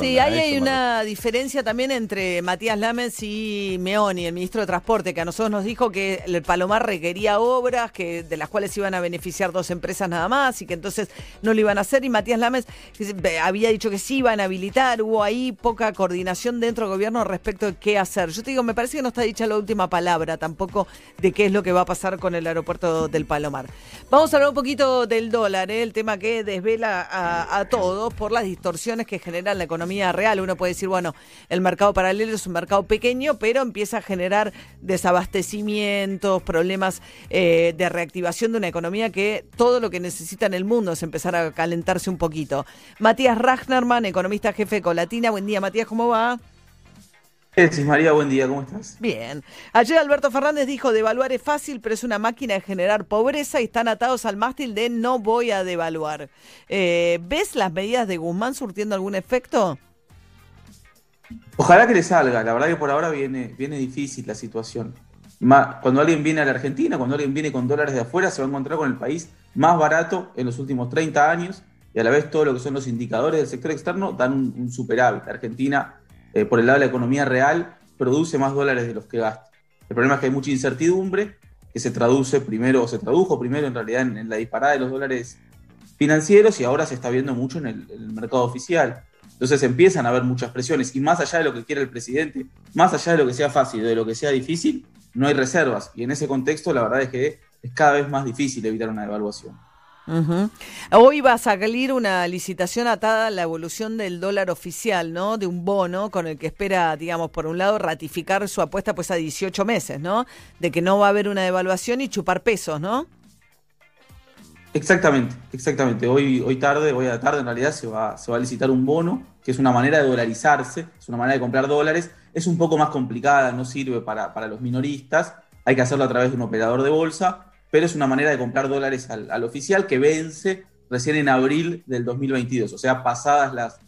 Sí, ahí hay una diferencia también entre Matías Lames y Meoni, el ministro de Transporte, que a nosotros nos dijo que el Palomar requería obras que de las cuales iban a beneficiar dos empresas nada más y que entonces no lo iban a hacer. Y Matías Lames había dicho que sí iban a habilitar. Hubo ahí poca coordinación dentro del gobierno respecto de qué hacer. Yo te digo, me parece que no está dicha la última palabra tampoco de qué es lo que va a pasar con el aeropuerto del Palomar. Vamos a hablar un poquito del dólar, ¿eh? el tema que desvela a, a todos por las distorsiones que genera la economía real. Uno puede decir, bueno, el mercado paralelo es un mercado pequeño, pero empieza a generar desabastecimientos, problemas eh, de reactivación de una economía que todo lo que necesita en el mundo es empezar a calentarse un poquito. Matías Ragnerman, economista jefe de Colatina. Buen día, Matías, ¿cómo va? Sí, María, buen día, ¿cómo estás? Bien. Ayer Alberto Fernández dijo, devaluar es fácil, pero es una máquina de generar pobreza y están atados al mástil de no voy a devaluar. Eh, ¿Ves las medidas de Guzmán surtiendo algún efecto? Ojalá que le salga, la verdad que por ahora viene, viene difícil la situación. Cuando alguien viene a la Argentina, cuando alguien viene con dólares de afuera, se va a encontrar con el país más barato en los últimos 30 años y a la vez todo lo que son los indicadores del sector externo dan un, un superávit. Argentina eh, por el lado de la economía real, produce más dólares de los que gasta. El problema es que hay mucha incertidumbre, que se traduce primero, o se tradujo primero en realidad en, la disparada de los dólares financieros y ahora se está viendo mucho en el, mercado oficial. Entonces empiezan a haber muchas presiones y más allá de lo que quiere el presidente, más allá de lo que sea fácil, de lo que sea difícil, no hay reservas. Y en ese contexto la verdad es que es cada vez más difícil evitar una devaluación. Hoy va a salir una licitación atada a la evolución del dólar oficial, ¿no? De un bono con el que espera, digamos, por un lado, ratificar su apuesta pues a 18 meses, ¿no? De que no va a haber una devaluación y chupar pesos, ¿no? Exactamente, exactamente. Hoy, hoy tarde, hoy a la tarde en realidad se va, se va a licitar un bono, que es una manera de dolarizarse, es una manera de comprar dólares. Es un poco más complicada, no sirve para, para los minoristas. Hay que hacerlo a través de un operador de bolsa pero es una manera de comprar dólares al, oficial que vence recién en abril del 2022, o sea, pasadas las,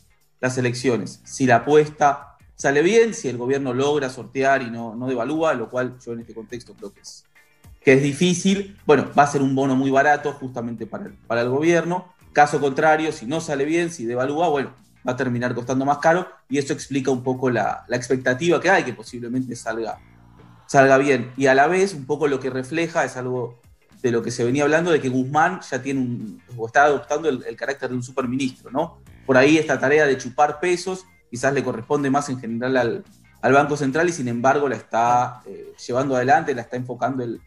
las elecciones. Si la apuesta sale bien, si el gobierno logra sortear y no, no devalúa, lo cual yo en este contexto creo que es, que es difícil, bueno, va a ser un bono muy barato justamente para el, para el gobierno. Caso contrario, si no sale bien, si devalúa, bueno, va a terminar costando más caro y eso explica un poco la, la expectativa que hay, que posiblemente salga, salga bien. Y a la vez, un poco lo que refleja es algo de lo que se venía hablando de que Guzmán ya tiene un, o está adoptando el, carácter de un superministro, ¿no? Por ahí esta tarea de chupar pesos quizás le corresponde más en general al, Banco Central y sin embargo la está eh, llevando adelante, la está enfocando el,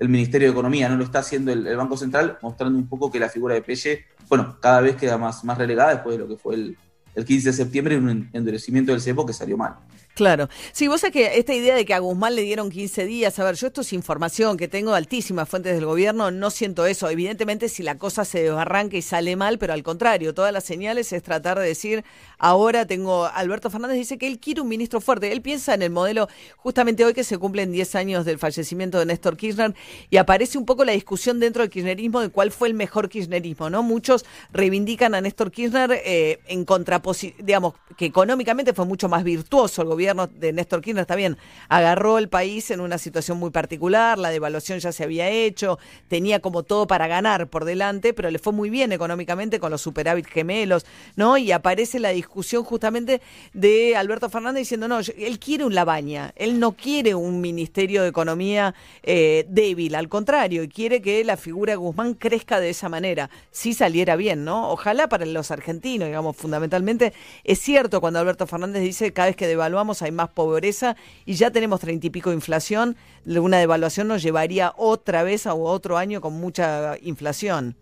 Ministerio de Economía, no lo está haciendo el, Banco Central, mostrando un poco que la figura de Pelle, bueno, cada vez queda más, más relegada después de lo que fue el, el 15 de septiembre un endurecimiento del cepo que salió mal. Claro. Sí, vos sabés que esta idea de que a Guzmán le dieron 15 días, a ver, yo esto es información que tengo de altísimas fuentes del gobierno, no siento eso. Evidentemente si la cosa se desbarranca y sale mal, pero al contrario, todas las señales es tratar de decir, ahora tengo, Alberto Fernández dice que él quiere un ministro fuerte. Él piensa en el modelo, justamente hoy que se cumplen 10 años del fallecimiento de Néstor Kirchner, y aparece un poco la discusión dentro del kirchnerismo de cuál fue el mejor kirchnerismo, ¿no? Muchos reivindican a Néstor Kirchner eh, en contraposición, digamos, que económicamente fue mucho más virtuoso el gobierno gobierno de Néstor Kirchner está bien, agarró el país en una situación muy particular, la devaluación ya se había hecho, tenía como todo para ganar por delante, pero le fue muy bien económicamente con los superávit gemelos, ¿no? Y aparece la discusión justamente de Alberto Fernández diciendo, no, él quiere un Labaña, él no quiere un Ministerio de Economía eh, débil, al contrario, y quiere que la figura de Guzmán crezca de esa manera, si saliera bien, ¿no? Ojalá para los argentinos, digamos, fundamentalmente, es cierto cuando Alberto Fernández dice cada vez que devaluamos hay más pobreza y ya tenemos treinta y pico de inflación, una devaluación nos llevaría otra vez a otro año con mucha inflación.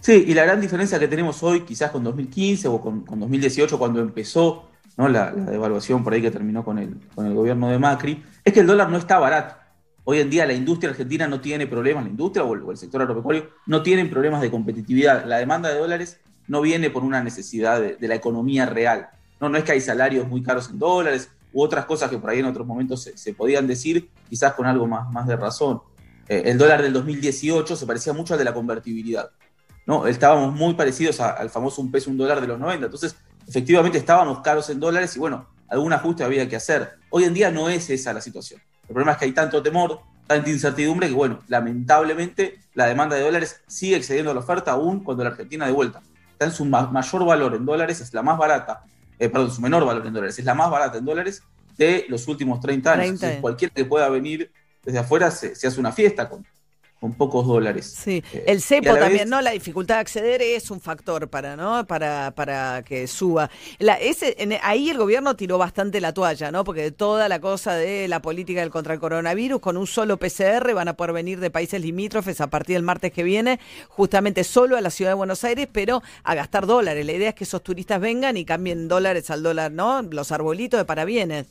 Sí, y la gran diferencia que tenemos hoy, quizás con 2015 o con, 2018, cuando empezó la, devaluación por ahí que terminó con el gobierno de Macri, es que el dólar no está barato. Hoy en día la industria argentina no tiene problemas, la industria o el, sector agropecuario no tienen problemas de competitividad. La demanda de dólares no viene por una necesidad de la economía real. No, no es que hay salarios muy caros en dólares u otras cosas que por ahí en otros momentos se, podían decir, quizás con algo más, más de razón. Eh, el dólar del 2018 se parecía mucho al de la convertibilidad. ¿no? Estábamos muy parecidos al famoso un peso, un dólar de los 90. Entonces, efectivamente estábamos caros en dólares y bueno, algún ajuste había que hacer. Hoy en día no es esa la situación. El problema es que hay tanto temor, tanta incertidumbre que bueno, lamentablemente la demanda de dólares sigue excediendo la oferta aún cuando la Argentina de vuelta está en su mayor valor en dólares, es la más barata, eh, perdón, su menor valor en dólares, es la más barata en dólares de los últimos 30 años. cualquier que pueda venir desde afuera se, se hace una fiesta con, con pocos dólares. Sí, eh, el cepo también, ¿no? La dificultad de acceder es un factor para, ¿no? Para, para que suba. La, ese, ahí el gobierno tiró bastante la toalla, ¿no? Porque toda la cosa de la política del contra el coronavirus, con un solo PCR van a poder venir de países limítrofes a partir del martes que viene, justamente solo a la ciudad de Buenos Aires, pero a gastar dólares. La idea es que esos turistas vengan y cambien dólares al dólar, ¿no? Los arbolitos de parabienes.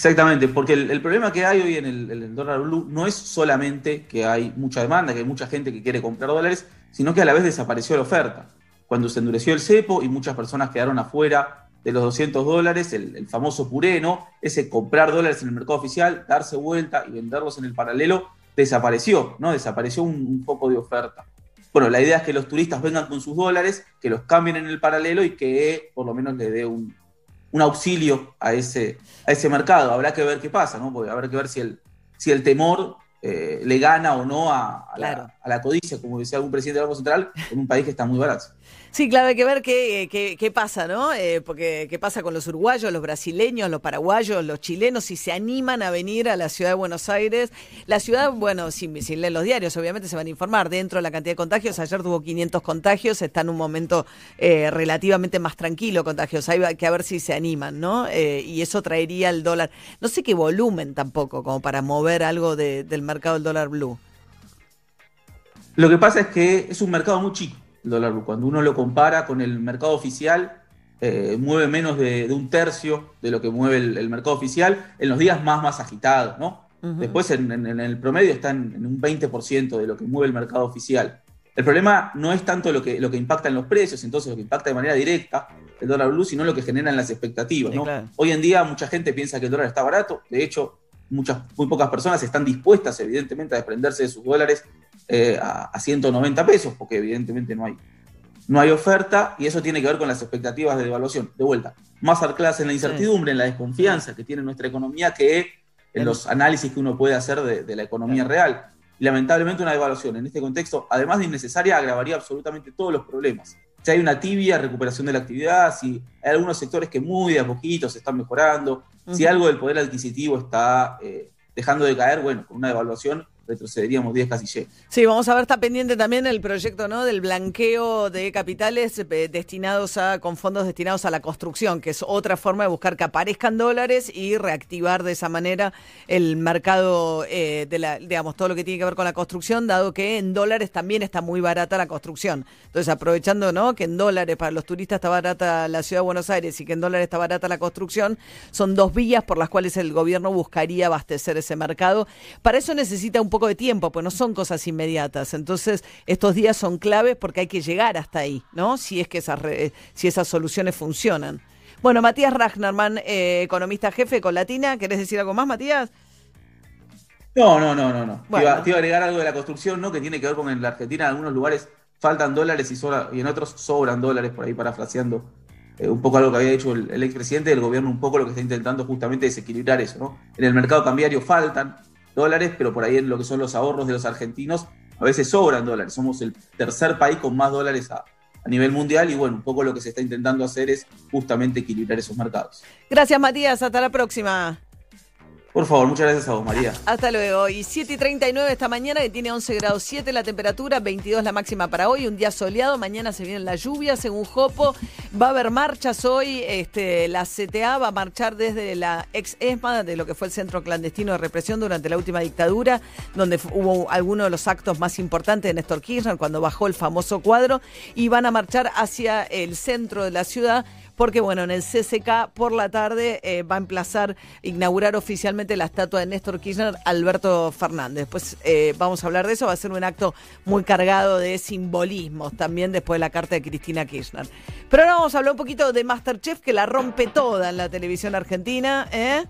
Exactamente, porque el, problema que hay hoy en el, dólar blue no es solamente que hay mucha demanda, que hay mucha gente que quiere comprar dólares, sino que a la vez desapareció la oferta. Cuando se endureció el cepo y muchas personas quedaron afuera de los 200 dólares, el, famoso pureno, ese comprar dólares en el mercado oficial, darse vuelta y venderlos en el paralelo, desapareció, ¿no? Desapareció un, un poco de oferta. Bueno, la idea es que los turistas vengan con sus dólares, que los cambien en el paralelo y que por lo menos le dé un, un auxilio a ese, a ese mercado. Habrá que ver qué pasa, ¿no? Porque habrá que ver si el, si el temor eh, le gana o no a, la, a, la, codicia, como decía algún presidente del Banco Central, en un país que está muy barato. Sí, claro, hay que ver qué, qué, qué pasa, ¿no? Eh, porque qué pasa con los uruguayos, los brasileños, los paraguayos, los chilenos, si se animan a venir a la ciudad de Buenos Aires. La ciudad, bueno, sin, sin leer los diarios, obviamente se van a informar dentro de la cantidad de contagios. Ayer tuvo 500 contagios, está en un momento eh, relativamente más tranquilo contagios. Hay que ver si se animan, ¿no? Eh, y eso traería el dólar. No sé qué volumen tampoco, como para mover algo del mercado del dólar blue. Lo que pasa es que es un mercado muy chico el dólar blue. Cuando uno lo compara con el mercado oficial, eh, mueve menos de, un tercio de lo que mueve el, mercado oficial en los días más, más agitados, ¿no? Después en, el promedio está en, un 20% de lo que mueve el mercado oficial. El problema no es tanto lo que, lo que impacta en los precios, entonces lo que impacta de manera directa el dólar blue, sino lo que generan las expectativas. ¿no? Hoy en día mucha gente piensa que el dólar está barato, de hecho muchas, muy pocas personas están dispuestas evidentemente a desprenderse de sus dólares eh, a, 190 pesos, porque evidentemente no hay, no hay oferta y eso tiene que ver con las expectativas de devaluación. De vuelta, más ancladas en la incertidumbre, en la desconfianza que tiene nuestra economía que en los análisis que uno puede hacer de, la economía real. Y lamentablemente una devaluación en este contexto, además de innecesaria, agravaría absolutamente todos los problemas. Si hay una tibia recuperación de la actividad, si hay algunos sectores que muy de a poquito se están mejorando, si algo del poder adquisitivo está eh, dejando de caer, bueno, con una devaluación retrocederíamos 10 casi Sí, vamos a ver, está pendiente también el proyecto ¿no? del blanqueo de capitales eh, destinados a, con fondos destinados a la construcción, que es otra forma de buscar que aparezcan dólares y reactivar de esa manera el mercado eh, de la, digamos, todo lo que tiene que ver con la construcción, dado que en dólares también está muy barata la construcción. Entonces, aprovechando ¿no? que en dólares para los turistas está barata la ciudad de Buenos Aires y que en dólares está barata la construcción, son dos vías por las cuales el gobierno buscaría abastecer ese mercado. Para eso necesita un poco de tiempo, pues no son cosas inmediatas. Entonces, estos días son claves porque hay que llegar hasta ahí, ¿no? Si es que esas, si esas soluciones funcionan. Bueno, Matías Ragnarman, eh, economista jefe con Latina, ¿querés decir algo más, Matías? No, no, no, no, no. Te, iba, a agregar algo de la construcción, ¿no? Que tiene que ver con en la Argentina, en algunos lugares faltan dólares y, y en otros sobran dólares, por ahí parafraseando eh, un poco algo que había hecho el, el expresidente del gobierno, un poco lo que está intentando justamente desequilibrar eso, ¿no? En el mercado cambiario faltan, dólares, pero por ahí en lo que son los ahorros de los argentinos, a veces sobran dólares. Somos el tercer país con más dólares a, nivel mundial y bueno, un poco lo que se está intentando hacer es justamente equilibrar esos mercados. Gracias Matías, hasta la próxima. Por favor, muchas gracias a vos, María. Hasta luego. Y 7 y 39 esta mañana, que tiene 11 grados 7 la temperatura, 22 la máxima para hoy, un día soleado. Mañana se viene la lluvia, según Jopo. Va a haber marchas hoy. Este, la CTA va a marchar desde la ex ESMA, de lo que fue el centro clandestino de represión durante la última dictadura, donde hubo algunos de los actos más importantes de Néstor Kirchner, cuando bajó el famoso cuadro. Y van a marchar hacia el centro de la ciudad porque bueno, en el CCK por la tarde eh, va a emplazar, inaugurar oficialmente la estatua de Néstor Kirchner, Alberto Fernández. Después eh, vamos a hablar de eso, va a ser un acto muy cargado de simbolismos también después de la carta de Cristina Kirchner. Pero ahora vamos a hablar un poquito de Masterchef, que la rompe toda en la televisión argentina, ¿eh?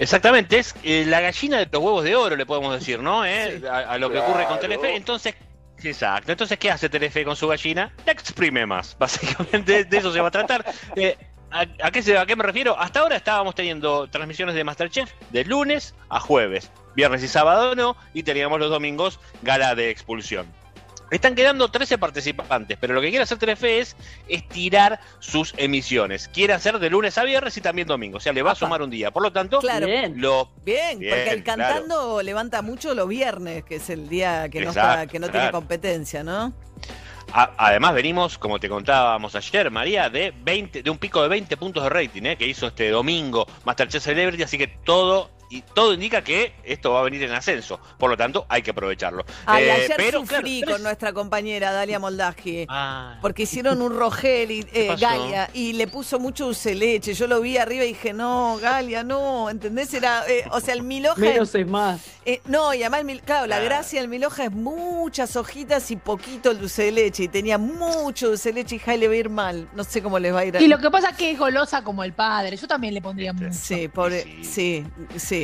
Exactamente, es eh, la gallina de los huevos de oro, le podemos decir, ¿no? A, lo que ocurre con Telefe. Entonces, Exacto. Entonces, ¿qué hace Telefe con su gallina? La exprime más. Básicamente de eso se va a tratar. Eh, ¿a, qué se, ¿A qué me refiero? Hasta ahora estábamos teniendo transmisiones de Masterchef de lunes a jueves. Viernes y sábado no. Y teníamos los domingos gala de expulsión. Están quedando 13 participantes, pero lo que quiere hacer Telefe es estirar sus emisiones. Quiere hacer de lunes a viernes y también domingo. O sea, le va a sumar un día. Por lo tanto, Claro. Bien. lo Bien, Bien, porque el cantando levanta mucho los viernes, que es el día que no, está, Exacto, que no tiene competencia, ¿no? Además venimos, como te contábamos ayer, María, de 20, de un pico de 20 puntos de rating, ¿eh? que hizo este domingo Masterchef Celebrity, así que todo y todo indica que esto va a venir en ascenso. Por lo tanto, hay que aprovecharlo. Ay, Eh, ayer pero, sufrí claro, con nuestra compañera Dalia Moldaski. Ah, Porque hicieron un rogel y eh? Galia y le puso mucho dulce de leche. Yo lo vi arriba y dije, no, Galia, no, ¿entendés? Era, eh, o sea, el miloja. Menos es más. eh, no, y además, el mil- claro, la Ah. gracia del miloja es muchas hojitas y poquito el dulce de leche. Y tenía mucho dulce de leche y Jai le va a ir mal. No sé cómo les va a ir a Y lo que pasa es que es golosa como el padre. Yo también le pondría Este, mucho. Sí, pobre. Sí, sí.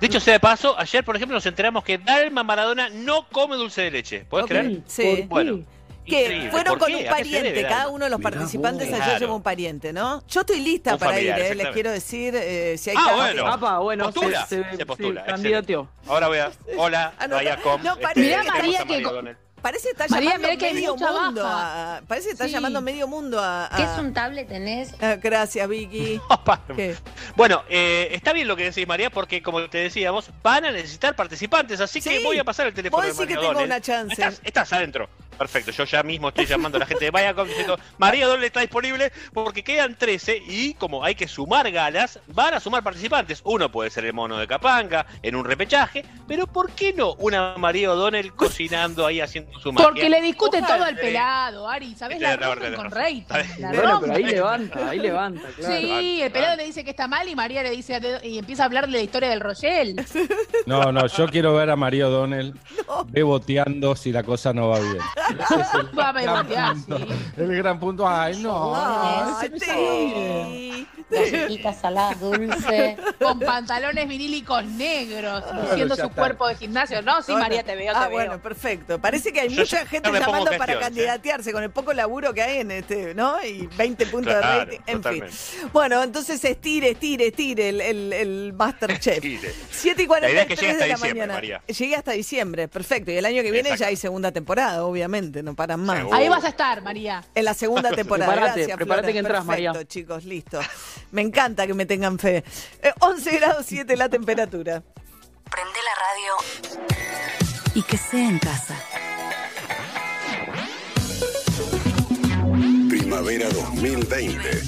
De hecho, sea de paso, ayer, por ejemplo, nos enteramos que Dalma Maradona no come dulce de leche. ¿Puedes creer? Sí. Bueno. Que Increíble. fueron ¿Por con qué? un ¿A qué se pariente, debe, cada uno de los Mirá participantes vos. allá Claro. lleva un pariente, ¿no? Yo estoy lista Un para familiar, ir, eh, les quiero decir, eh, si hay Ah, bueno. Apa, bueno, Postula, se, se, se postula, sí. Ahora voy a. Hola, Ah, no, Viacom. no, este, Mirá, tenemos María, que. Parece que está María, llamando que medio mundo a, Parece que está Sí. llamando medio mundo a... a- ¿Qué es un tablet tenés? Ah, gracias, Vicky. Bueno, eh, está bien lo que decís, María, porque como te decíamos, van a necesitar participantes, así que Sí. voy a pasar el teléfono Vos de decís que tengo una chance. Estás, estás adentro. Perfecto, yo ya mismo estoy llamando a la gente de Viacom diciendo, María Donel está disponible porque quedan 13 y como hay que sumar galas, van a sumar participantes. Uno puede ser el mono de Capanga en un repechaje, pero ¿por qué no una María O'Donnell cocinando ahí haciendo su magia? Porque le discute Ojalá, todo al pelado, Ari. ¿Sabes? La la rompen con Bueno, pero ahí levanta, ahí levanta, claro. Sí, el pelado le dice que está mal y María le dice y empieza a hablar de la historia del Royel. No, no, yo quiero ver a María O'Donnell beboteando si la cosa no va bien. Ese es el Va gran punto. sí. El gran punto. Ay, no. no, Ay, sí. Dulce. Con pantalones vinílicos negros, luciendo su está. cuerpo de gimnasio. No, sí, María, te veo, te Ah, veo. bueno, perfecto. Parece que hay Yo mucha gente llamando para ¿eh? candidatearse con el poco laburo que hay en este, ¿no? Y 20 puntos Claro, de rating. En totalmente. fin. Bueno, entonces estire, estire, estire el, el, el Masterchef. Estire. 7 y La idea es que 43 llegue hasta de la diciembre, mañana. María. Llegué hasta diciembre, perfecto. Y el año que viene Exacto. ya hay segunda temporada, obviamente, no paran más. Seguro. Ahí vas a estar, María. En la segunda temporada. Prepárate, Gracias, prepárate que entras, Perfecto, María. chicos, listo. Me encanta que me tengan fe. Eh, 11 grados 7 la temperatura. Prende la radio y que sea en casa. Primavera 2020.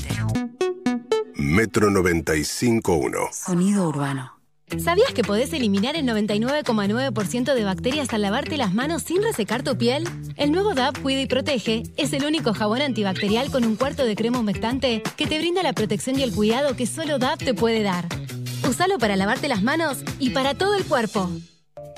Metro 95.1. Sonido urbano. ¿Sabías que podés eliminar el 99,9% de bacterias al lavarte las manos sin resecar tu piel? El nuevo DAP Cuida y Protege es el único jabón antibacterial con un cuarto de crema humectante que te brinda la protección y el cuidado que solo DAP te puede dar. Usalo para lavarte las manos y para todo el cuerpo.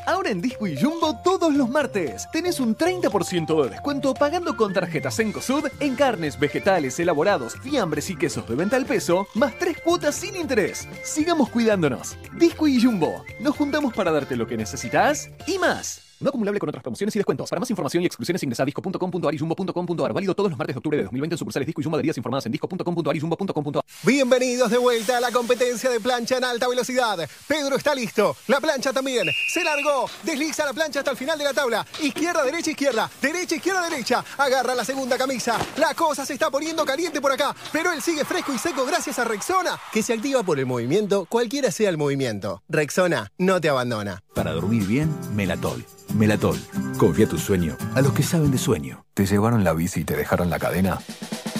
Ahora en Disco y Jumbo todos los martes tenés un 30% de descuento pagando con tarjetas Encosud en carnes, vegetales, elaborados, fiambres y quesos de venta al peso, más tres cuotas sin interés. Sigamos cuidándonos. Disco y Jumbo. Nos juntamos para darte lo que necesitas y más. No acumulable con otras promociones y descuentos. Para más información y exclusiones ingresa a disco.com.ar y jumbo.com.ar. Válido todos los martes de octubre de 2020 en sucursales Disco y Jumbo adheridas informadas en disco.com.ar y jumbo.com.ar. Bienvenidos de vuelta a la competencia de plancha en alta velocidad. Pedro está listo. La plancha también. Se largó. Desliza la plancha hasta el final de la tabla. Izquierda, derecha, izquierda. Derecha, izquierda, derecha. Agarra la segunda camisa. La cosa se está poniendo caliente por acá. Pero él sigue fresco y seco gracias a Rexona, que se activa por el movimiento, cualquiera sea el movimiento. Rexona no te abandona. Para dormir bien, Melatol. Melatol. Confía tu sueño a los que saben de sueño. ¿Te llevaron la bici y te dejaron la cadena?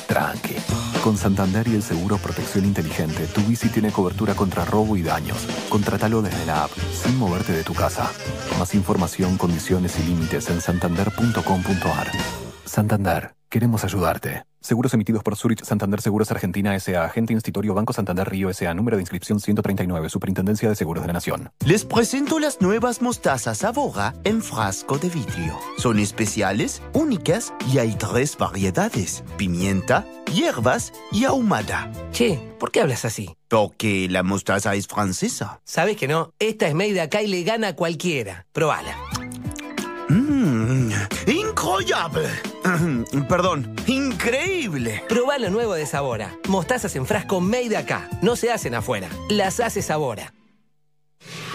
Tranqui. Con Santander y el seguro Protección Inteligente, tu bici tiene cobertura contra robo y daños. Contratalo desde la app, sin moverte de tu casa. Más información, condiciones y límites en santander.com.ar. Santander, queremos ayudarte. Seguros emitidos por Zurich Santander Seguros Argentina S.A. Agente Institutorio Banco Santander Río S.A. Número de inscripción 139. Superintendencia de Seguros de la Nación. Les presento las nuevas mostazas Avora en frasco de vidrio. Son especiales, únicas y hay tres variedades: pimienta, hierbas y ahumada. Che, ¿por qué hablas así? Porque la mostaza es francesa. Sabes que no, esta es made acá y le gana a cualquiera. Probala. Mmm, incroyable. Perdón, increíble. Probá lo nuevo de Sabora. Mostazas en frasco made acá. No se hacen afuera. Las hace Sabora.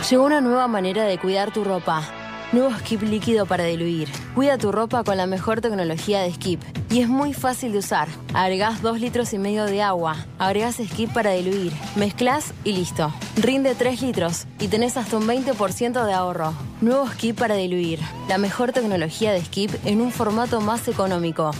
Llegó una nueva manera de cuidar tu ropa. Nuevo Skip líquido para diluir. Cuida tu ropa con la mejor tecnología de Skip. Y es muy fácil de usar. Agregás 2 litros y medio de agua. Agregás Skip para diluir. Mezclas y listo. Rinde 3 litros y tenés hasta un 20% de ahorro. Nuevo Skip para diluir. La mejor tecnología de Skip en un formato más económico.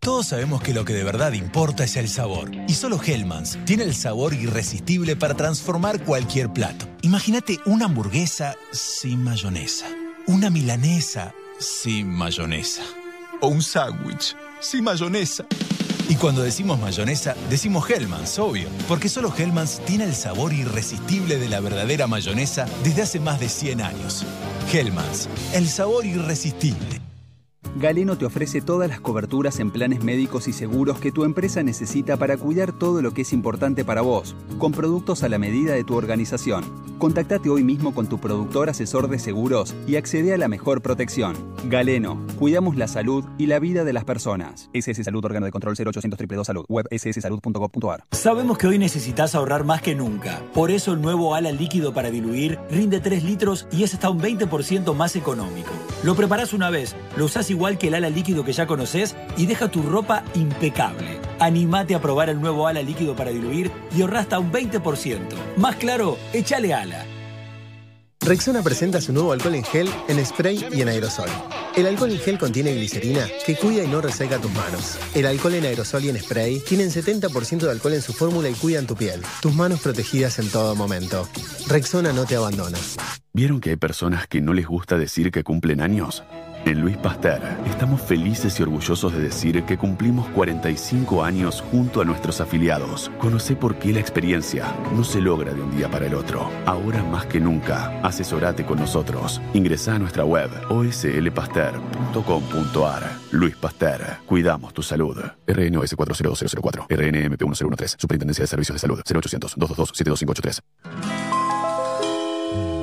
Todos sabemos que lo que de verdad importa es el sabor. Y solo Hellmann's tiene el sabor irresistible para transformar cualquier plato. Imagínate una hamburguesa sin mayonesa. Una milanesa sin mayonesa. O un sándwich sin mayonesa. Y cuando decimos mayonesa, decimos Hellmann's, obvio. Porque solo Hellmann's tiene el sabor irresistible de la verdadera mayonesa desde hace más de 100 años. Hellmann's, el sabor irresistible. Galeno te ofrece todas las coberturas en planes médicos y seguros que tu empresa necesita para cuidar todo lo que es importante para vos, con productos a la medida de tu organización. Contactate hoy mismo con tu productor asesor de seguros y accede a la mejor protección. Galeno, cuidamos la salud y la vida de las personas. SS Salud, órgano de control 0800 222 Salud, web sssalud.gov.ar. Sabemos que hoy necesitas ahorrar más que nunca. Por eso el nuevo ala líquido para diluir rinde 3 litros y es hasta un 20% más económico. Lo preparás una vez, lo usás igual que el ala líquido que ya conoces y deja tu ropa impecable. Animate a probar el nuevo ala líquido para diluir y ahorra hasta un 20%. Más claro, échale ala. Rexona presenta su nuevo alcohol en gel, en spray y en aerosol. El alcohol en gel contiene glicerina que cuida y no reseca tus manos. El alcohol en aerosol y en spray tienen 70% de alcohol en su fórmula y cuidan tu piel. Tus manos protegidas en todo momento. Rexona no te abandona. ¿Vieron que hay personas que no les gusta decir que cumplen años? En Luis Pasteur estamos felices y orgullosos de decir que cumplimos 45 años junto a nuestros afiliados. Conoce por qué la experiencia no se logra de un día para el otro. Ahora más que nunca, asesorate con nosotros. Ingresa a nuestra web oslpasteur.com.ar. Luis Pasteur, cuidamos tu salud. RNOS 402004, RNMP 1013, Superintendencia de Servicios de Salud, 0800 222 72583.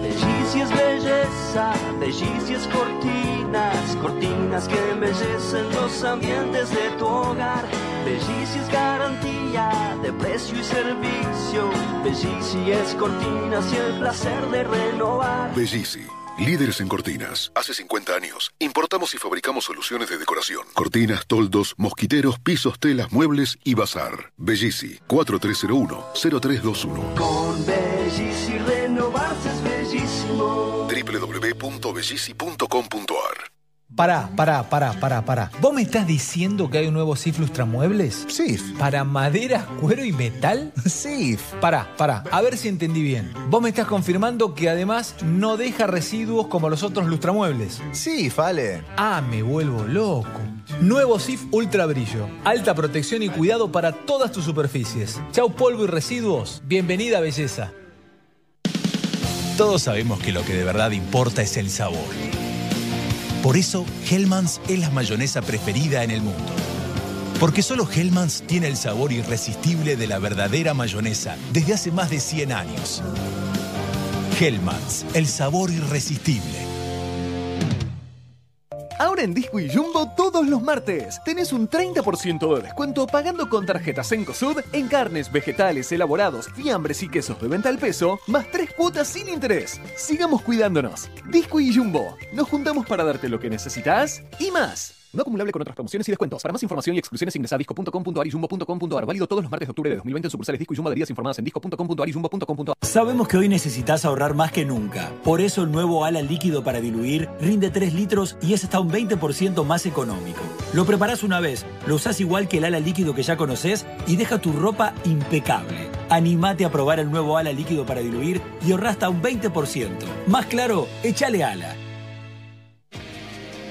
Bellicia es belleza, bellicia es cortinas, que embellecen los ambientes de tu hogar. Bellicia es garantía de precio y servicio. Bellicia es cortinas y el placer de renovar. Bellisi. Líderes en cortinas. Hace 50 años. Importamos y fabricamos soluciones de decoración. Cortinas, toldos, mosquiteros, pisos, telas, muebles y bazar. Bellisi. 4301-0321. Con Bellici renovarse es bellísimo. www.bellisi.com.ar Pará, pará, pará, pará, pará. ¿Vos me estás diciendo que hay un nuevo SIF Lustramuebles? SIF. ¿Para madera, cuero y metal? SIF. Pará, pará, a ver si entendí bien. Vos me estás confirmando que además no deja residuos como los otros lustramuebles. SIF, Ale. Ah, me vuelvo loco. Nuevo SIF Ultra Brillo. Alta protección y cuidado para todas tus superficies. Chau polvo y residuos. Bienvenida belleza. Todos sabemos que lo que de verdad importa es el sabor. Por eso, Hellmann's es la mayonesa preferida en el mundo. Porque solo Hellmann's tiene el sabor irresistible de la verdadera mayonesa desde hace más de 100 años. Hellmann's, el sabor irresistible. Ahora en Disco y Jumbo todos los martes tenés un 30% de descuento pagando con tarjetas Encosud en carnes, vegetales, elaborados, fiambres y quesos de venta al peso, más tres cuotas sin interés. Sigamos cuidándonos. Disco y Jumbo. Nos juntamos para darte lo que necesitas y más. No acumulable con otras promociones y descuentos. Para más información y exclusiones ingresa a disco.com.ar y jumbo.com.ar. Válido todos los martes de octubre de 2020 en sucursales Disco y Jumbo de días informadas en disco.com.ar y jumbo.com.ar. Sabemos que hoy necesitas ahorrar más que nunca. Por eso el nuevo ala líquido para diluir rinde 3 litros y es hasta un 20% más económico. Lo preparás una vez, lo usás igual que el ala líquido que ya conoces y deja tu ropa impecable. Animate a probar el nuevo ala líquido para diluir y ahorra hasta un 20%. Más claro, échale ala.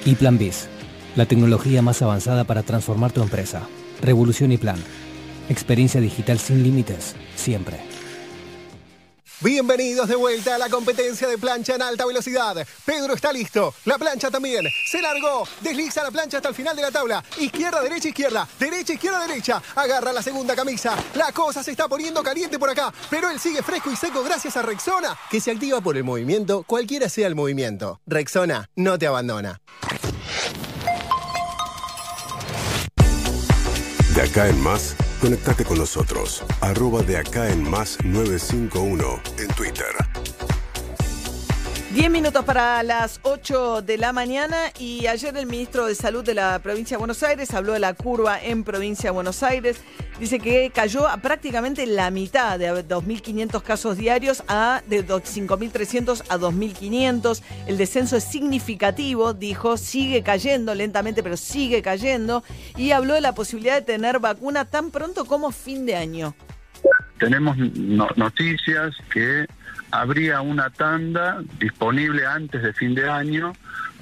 Y Plan Biz, la tecnología más avanzada para transformar tu empresa. Revolución y Plan. Experiencia digital sin límites, siempre. Bienvenidos de vuelta a la competencia de plancha en alta velocidad. Pedro está listo. La plancha también. Se largó. Desliza la plancha hasta el final de la tabla. Izquierda, derecha, izquierda. Derecha, izquierda, derecha. Agarra la segunda camisa. La cosa se está poniendo caliente por acá. Pero él sigue fresco y seco gracias a Rexona, que se activa por el movimiento, cualquiera sea el movimiento. Rexona no te abandona. De acá en más, conectate con nosotros. Arroba de acá en más 951 en Twitter. 10 minutos para las 8 de la mañana y ayer el ministro de Salud de la provincia de Buenos Aires habló de la curva en provincia de Buenos Aires. Dice que cayó a prácticamente la mitad de 2.500 casos diarios a de 5.300 a 2.500. El descenso es significativo, dijo, sigue cayendo lentamente, pero sigue cayendo. Y habló de la posibilidad de tener vacuna tan pronto como fin de año. Tenemos no- noticias que habría una tanda disponible antes de fin de año.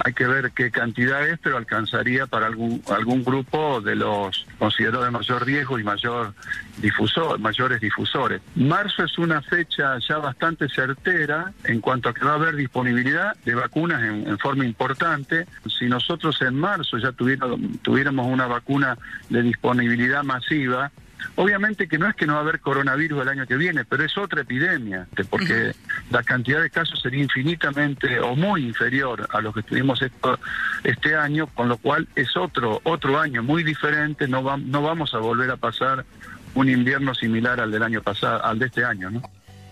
Hay que ver qué cantidad es, pero alcanzaría para algún algún grupo de los considerados de mayor riesgo y mayor difusor, mayores difusores. Marzo es una fecha ya bastante certera en cuanto a que va a haber disponibilidad de vacunas en, forma importante. Si nosotros en marzo ya tuviéramos, tuviéramos una vacuna de disponibilidad masiva, Obviamente que no es que no va a haber coronavirus el año que viene, pero es otra epidemia, de- porque la cantidad de casos sería infinitamente o muy inferior a lo que tuvimos esto- este año, con lo cual es otro otro año muy diferente. No, va- no vamos a volver a pasar un invierno similar al del año pasado, al de este año, ¿no?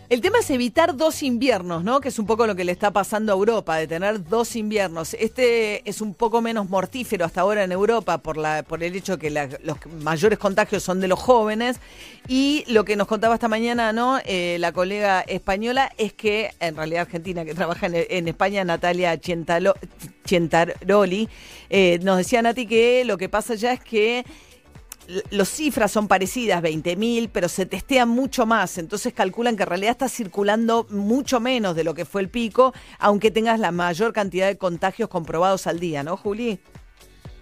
El tema es evitar dos inviernos, ¿no? Que es un poco lo que le está pasando a Europa, de tener dos inviernos. Este es un poco menos mortífero hasta ahora en Europa por, la, por el hecho que los mayores contagios son de los jóvenes. Y lo que nos contaba esta mañana, ¿no? Eh, la colega española es que, en realidad argentina, que trabaja en, España, Natalia Chientalo- Chientaroli, eh, nos decía Nati que lo que pasa ya es que las cifras son parecidas, 20.000, pero se testean mucho más. Entonces calculan que en realidad está circulando mucho menos de lo que fue el pico, aunque tengas la mayor cantidad de contagios comprobados al día, ¿no, Juli?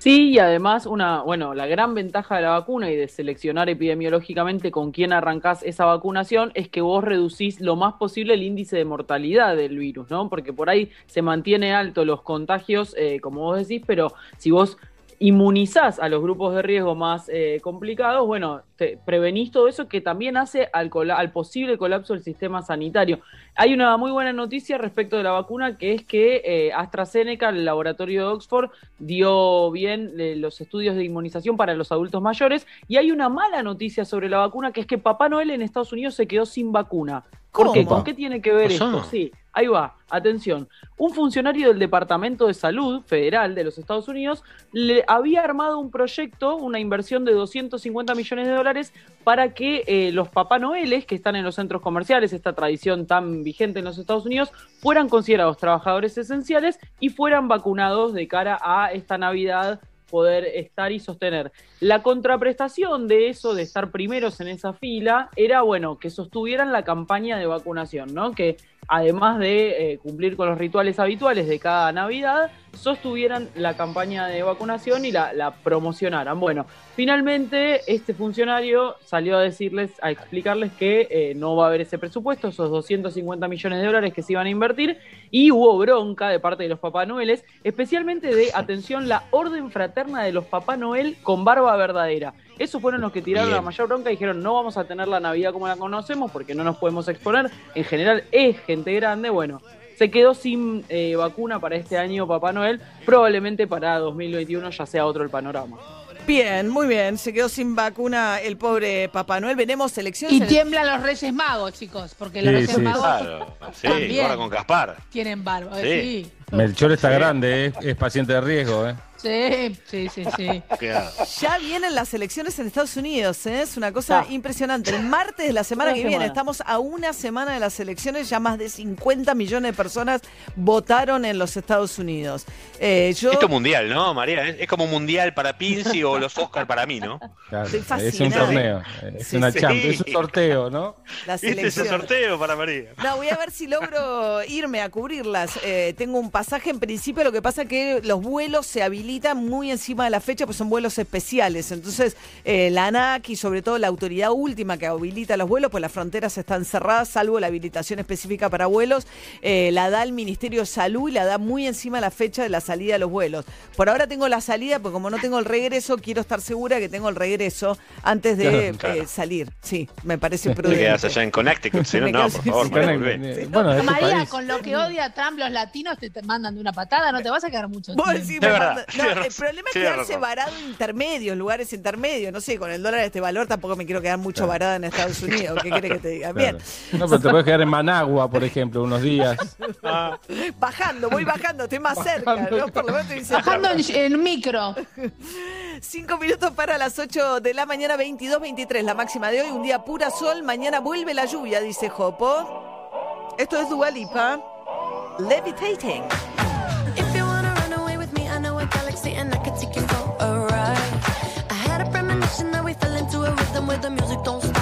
Sí, y además, una, bueno, la gran ventaja de la vacuna y de seleccionar epidemiológicamente con quién arrancás esa vacunación es que vos reducís lo más posible el índice de mortalidad del virus, ¿no? Porque por ahí se mantiene alto los contagios, eh, como vos decís, pero si vos inmunizás a los grupos de riesgo más eh, complicados, bueno, te prevenís todo eso que también hace al, al posible colapso del sistema sanitario. Hay una muy buena noticia respecto de la vacuna, que es que eh, AstraZeneca, el laboratorio de Oxford, dio bien eh, los estudios de inmunización para los adultos mayores. Y hay una mala noticia sobre la vacuna, que es que Papá Noel en Estados Unidos se quedó sin vacuna. ¿Por qué? ¿Cómo? ¿Con qué tiene que ver ¿Pasó? esto? Sí, ahí va, atención. Un funcionario del Departamento de Salud Federal de los Estados Unidos le había armado un proyecto, una inversión de 250 millones de dólares para que eh, los Papá Noeles que están en los centros comerciales, esta tradición tan vigente en los Estados Unidos, fueran considerados trabajadores esenciales y fueran vacunados de cara a esta Navidad poder estar y sostener. La contraprestación de eso, de estar primeros en esa fila, era, bueno, que sostuvieran la campaña de vacunación, ¿no? Que además de eh, cumplir con los rituales habituales de cada Navidad, sostuvieran la campaña de vacunación y la, promocionaran. Bueno, finalmente este funcionario salió a decirles, a explicarles que eh, no va a haber ese presupuesto, esos 250 millones de dólares que se iban a invertir, y hubo bronca de parte de los Papá Noeles, especialmente de, atención, la Orden Fraterna de los Papá Noel con barba verdadera. Esos fueron los que tiraron Bien. la mayor bronca y dijeron no vamos a tener la Navidad como la conocemos porque no nos podemos exponer. En general es gente grande, bueno. Se quedó sin eh, vacuna para este año Papá Noel, probablemente para 2021 ya sea otro el panorama. Bien, muy bien. Se quedó sin vacuna el pobre Papá Noel. Veremos elecciones. Y tiemblan los Reyes Magos, chicos, porque los Sí, Reyes sí. Magos Claro, sí, También. ahora con Gaspar. tienen barba. Sí. Sí. Melchor está grande, ¿eh? es paciente de riesgo. ¿eh? Sí, sí, sí, sí. Ya vienen las elecciones en Estados Unidos, ¿eh? es una cosa Ya. impresionante. El martes de la semana Una que viene, estamos a una semana de las elecciones, ya más de 50 millones de personas votaron en los Estados Unidos. Eh, yo Esto es mundial, ¿no, María? Es, es como un mundial para Pinci o los Oscar para mí, ¿no? Claro, es un torneo, es Sí, una sí. champ, es un sorteo, ¿no? las Este es elecciones. sorteo para María. No, voy a ver si logro irme a cubrirlas. Eh, tengo un pasaje en principio, lo que pasa es que los vuelos se habilitan muy encima de la fecha, pues son vuelos especiales. Entonces, eh, la ANAC y sobre todo la autoridad última que habilita los vuelos, pues las fronteras están cerradas, salvo la habilitación específica para vuelos, eh, la da el Ministerio de Salud y la da muy encima de la fecha de la salida de los vuelos. Por ahora tengo la salida, porque como no tengo el regreso, quiero estar segura que tengo el regreso antes de Claro, eh, salir. Sí, me parece Te prudente. quedas allá en Connecticut, si no, no, por favor, sí, María, Bueno, María, país. con lo que odia Trump los latinos te, te mandan de una patada, no te vas a quedar mucho Vos manda- no, el problema es quedarse razón. varado en intermedios, lugares intermedios. No sé, con el dólar de este valor tampoco me quiero quedar mucho varada en Estados Unidos. ¿Qué quiere que te diga? Bien. No, pero te puedes quedar en Managua, por ejemplo, unos días. Bajando, voy bajando, estoy más cerca. ¿no? Por lo menos estoy cerca. Bajando en, en micro. Cinco minutos para las 8 de la mañana, 22, 23. La máxima de hoy, un día pura sol. Mañana vuelve la lluvia, dice Jopo. Esto es Dualipa. Levitating. And I can take you for a ride. I had a premonition that we fell into a rhythm where the music don't stop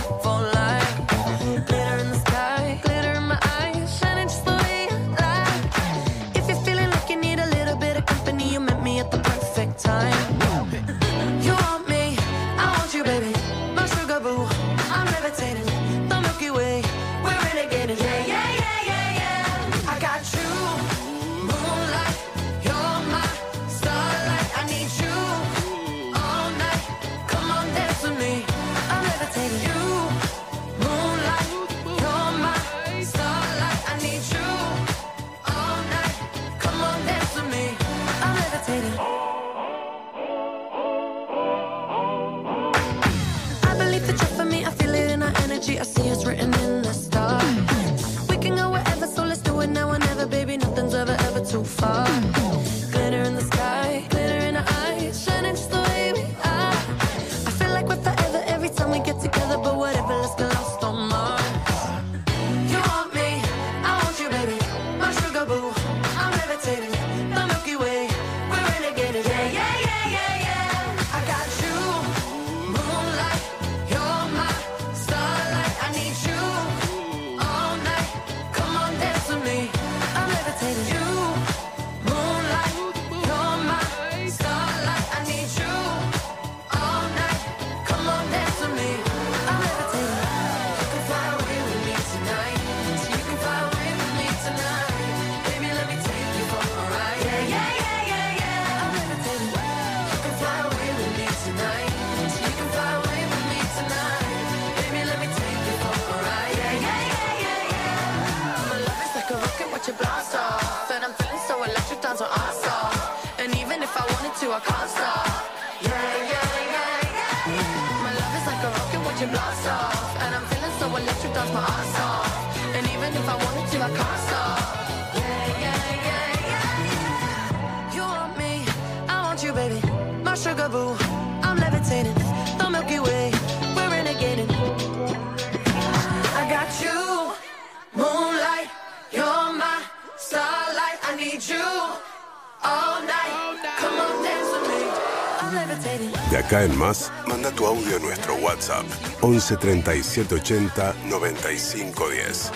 WhatsApp 11 37 80 95 10.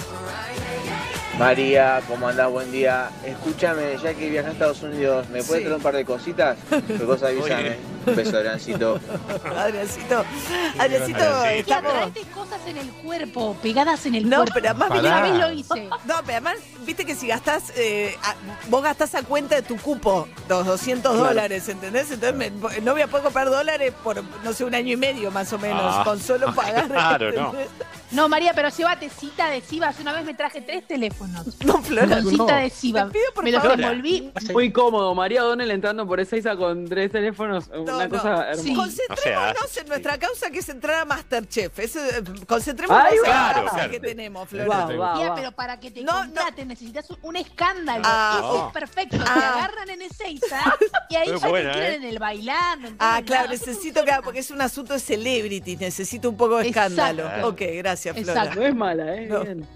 María, ¿cómo andás? Buen día. Escúchame, ya que viajas a Estados Unidos, ¿me puedes Sí. traer un par de cositas? ¿Qué cosa avísame? Un beso, Adriancito. Adriancito, Adriancito, estamos. cosas en el cuerpo, pegadas en el No, cuerpo. pero además Una vez lo hice. No, pero además, viste que si gastás, eh, a- vos gastás a cuenta de tu cupo los 200 Claro. dólares, ¿entendés? Entonces me- no voy a poder comprar dólares por, no sé, un año y medio más o menos, Ah, con solo pagar. claro. No, María, pero llévate cita adhesivas. Una vez me traje tres teléfonos. No, Flora, Con cinta no. adhesiva. me los envolví. Muy cómodo, María Donel entrando por Ezeiza con tres teléfonos, una no. cosa hermosa. Concentrémonos en nuestra causa que es entrar a Masterchef. Eso, eh, concentrémonos Ahí en va. la Claro, causa claro. que tenemos, Flora. Va, va, Tía, va. pero para que te contraten necesitas un, escándalo. Ah, Eso oh. es perfecto. Te Ah. agarran en Ezeiza y ahí ya buena, te quieren ¿eh? en el bailando. Ah, claro, necesito que, porque es un asunto de celebrity, necesito un poco de escándalo. Ok, gracias, Flora. No es mala, ¿eh? Bien.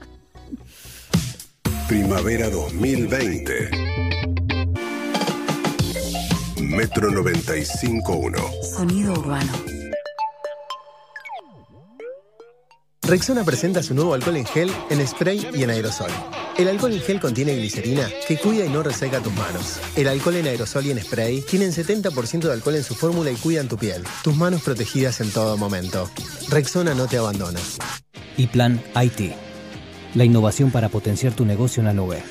Primavera 2020. Metro 95.1. Sonido urbano. Rexona presenta su nuevo alcohol en gel, en spray y en aerosol. El alcohol en gel contiene glicerina que cuida y no reseca tus manos. El alcohol en aerosol y en spray tienen 70% de alcohol en su fórmula y cuidan tu piel. Tus manos protegidas en todo momento. Rexona no te abandona. Y Plan IT. La innovación para potenciar tu negocio en la nube.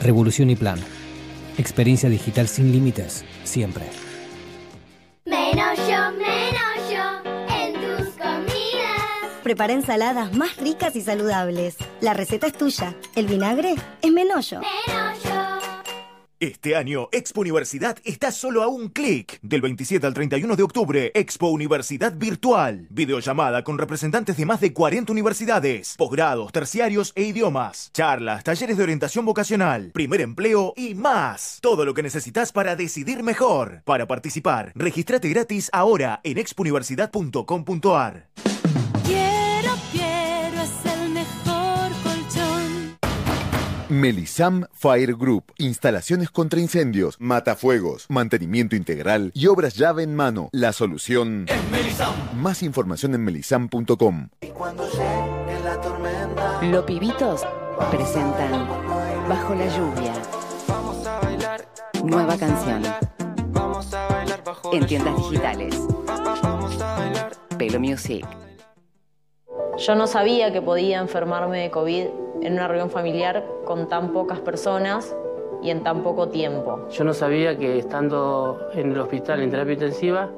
Revolución y Plan. Experiencia digital sin límites, siempre. Menos yo, menos Prepara ensaladas más ricas y saludables. La receta es tuya. El vinagre es Menollo. Este año, Expo Universidad está solo a un clic. Del 27 al 31 de octubre, Expo Universidad Virtual. Videollamada con representantes de más de 40 universidades, posgrados, terciarios e idiomas. Charlas, talleres de orientación vocacional, primer empleo y más. Todo lo que necesitas para decidir mejor. Para participar, registrate gratis ahora en expouniversidad.com.ar. Melisam Fire Group. Instalaciones contra incendios, matafuegos, mantenimiento integral y obras llave en mano. La solución Más información en melisam.com. Los pibitos presentan Bajo la lluvia. Nueva canción. En tiendas digitales. Pelo Music. Yo no sabía que podía enfermarme de COVID en una reunión familiar con tan pocas personas y en tan poco tiempo. Yo no sabía que estando en el hospital en terapia intensiva,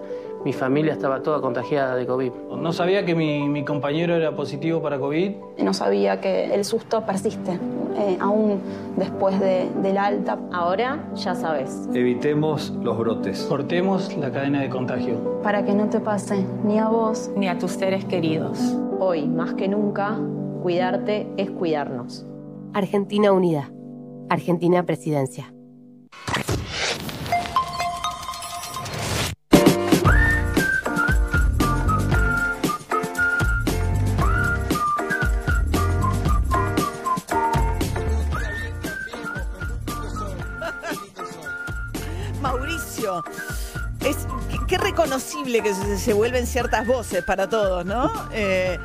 mi familia estaba toda contagiada de COVID. No sabía que mi, mi compañero era positivo para COVID. No sabía que el susto persiste, eh, aún después de- del alta. Ahora ya sabes. Evitemos los brotes. Cortemos la cadena de contagio. Para que no te pase ni a vos Ni a tus seres queridos. Hoy, más que nunca, cuidarte es cuidarnos. Argentina Unida. Argentina Presidencia. Mauricio, es qué, qué reconocible que se, se vuelven ciertas voces para todos, ¿no? Eh,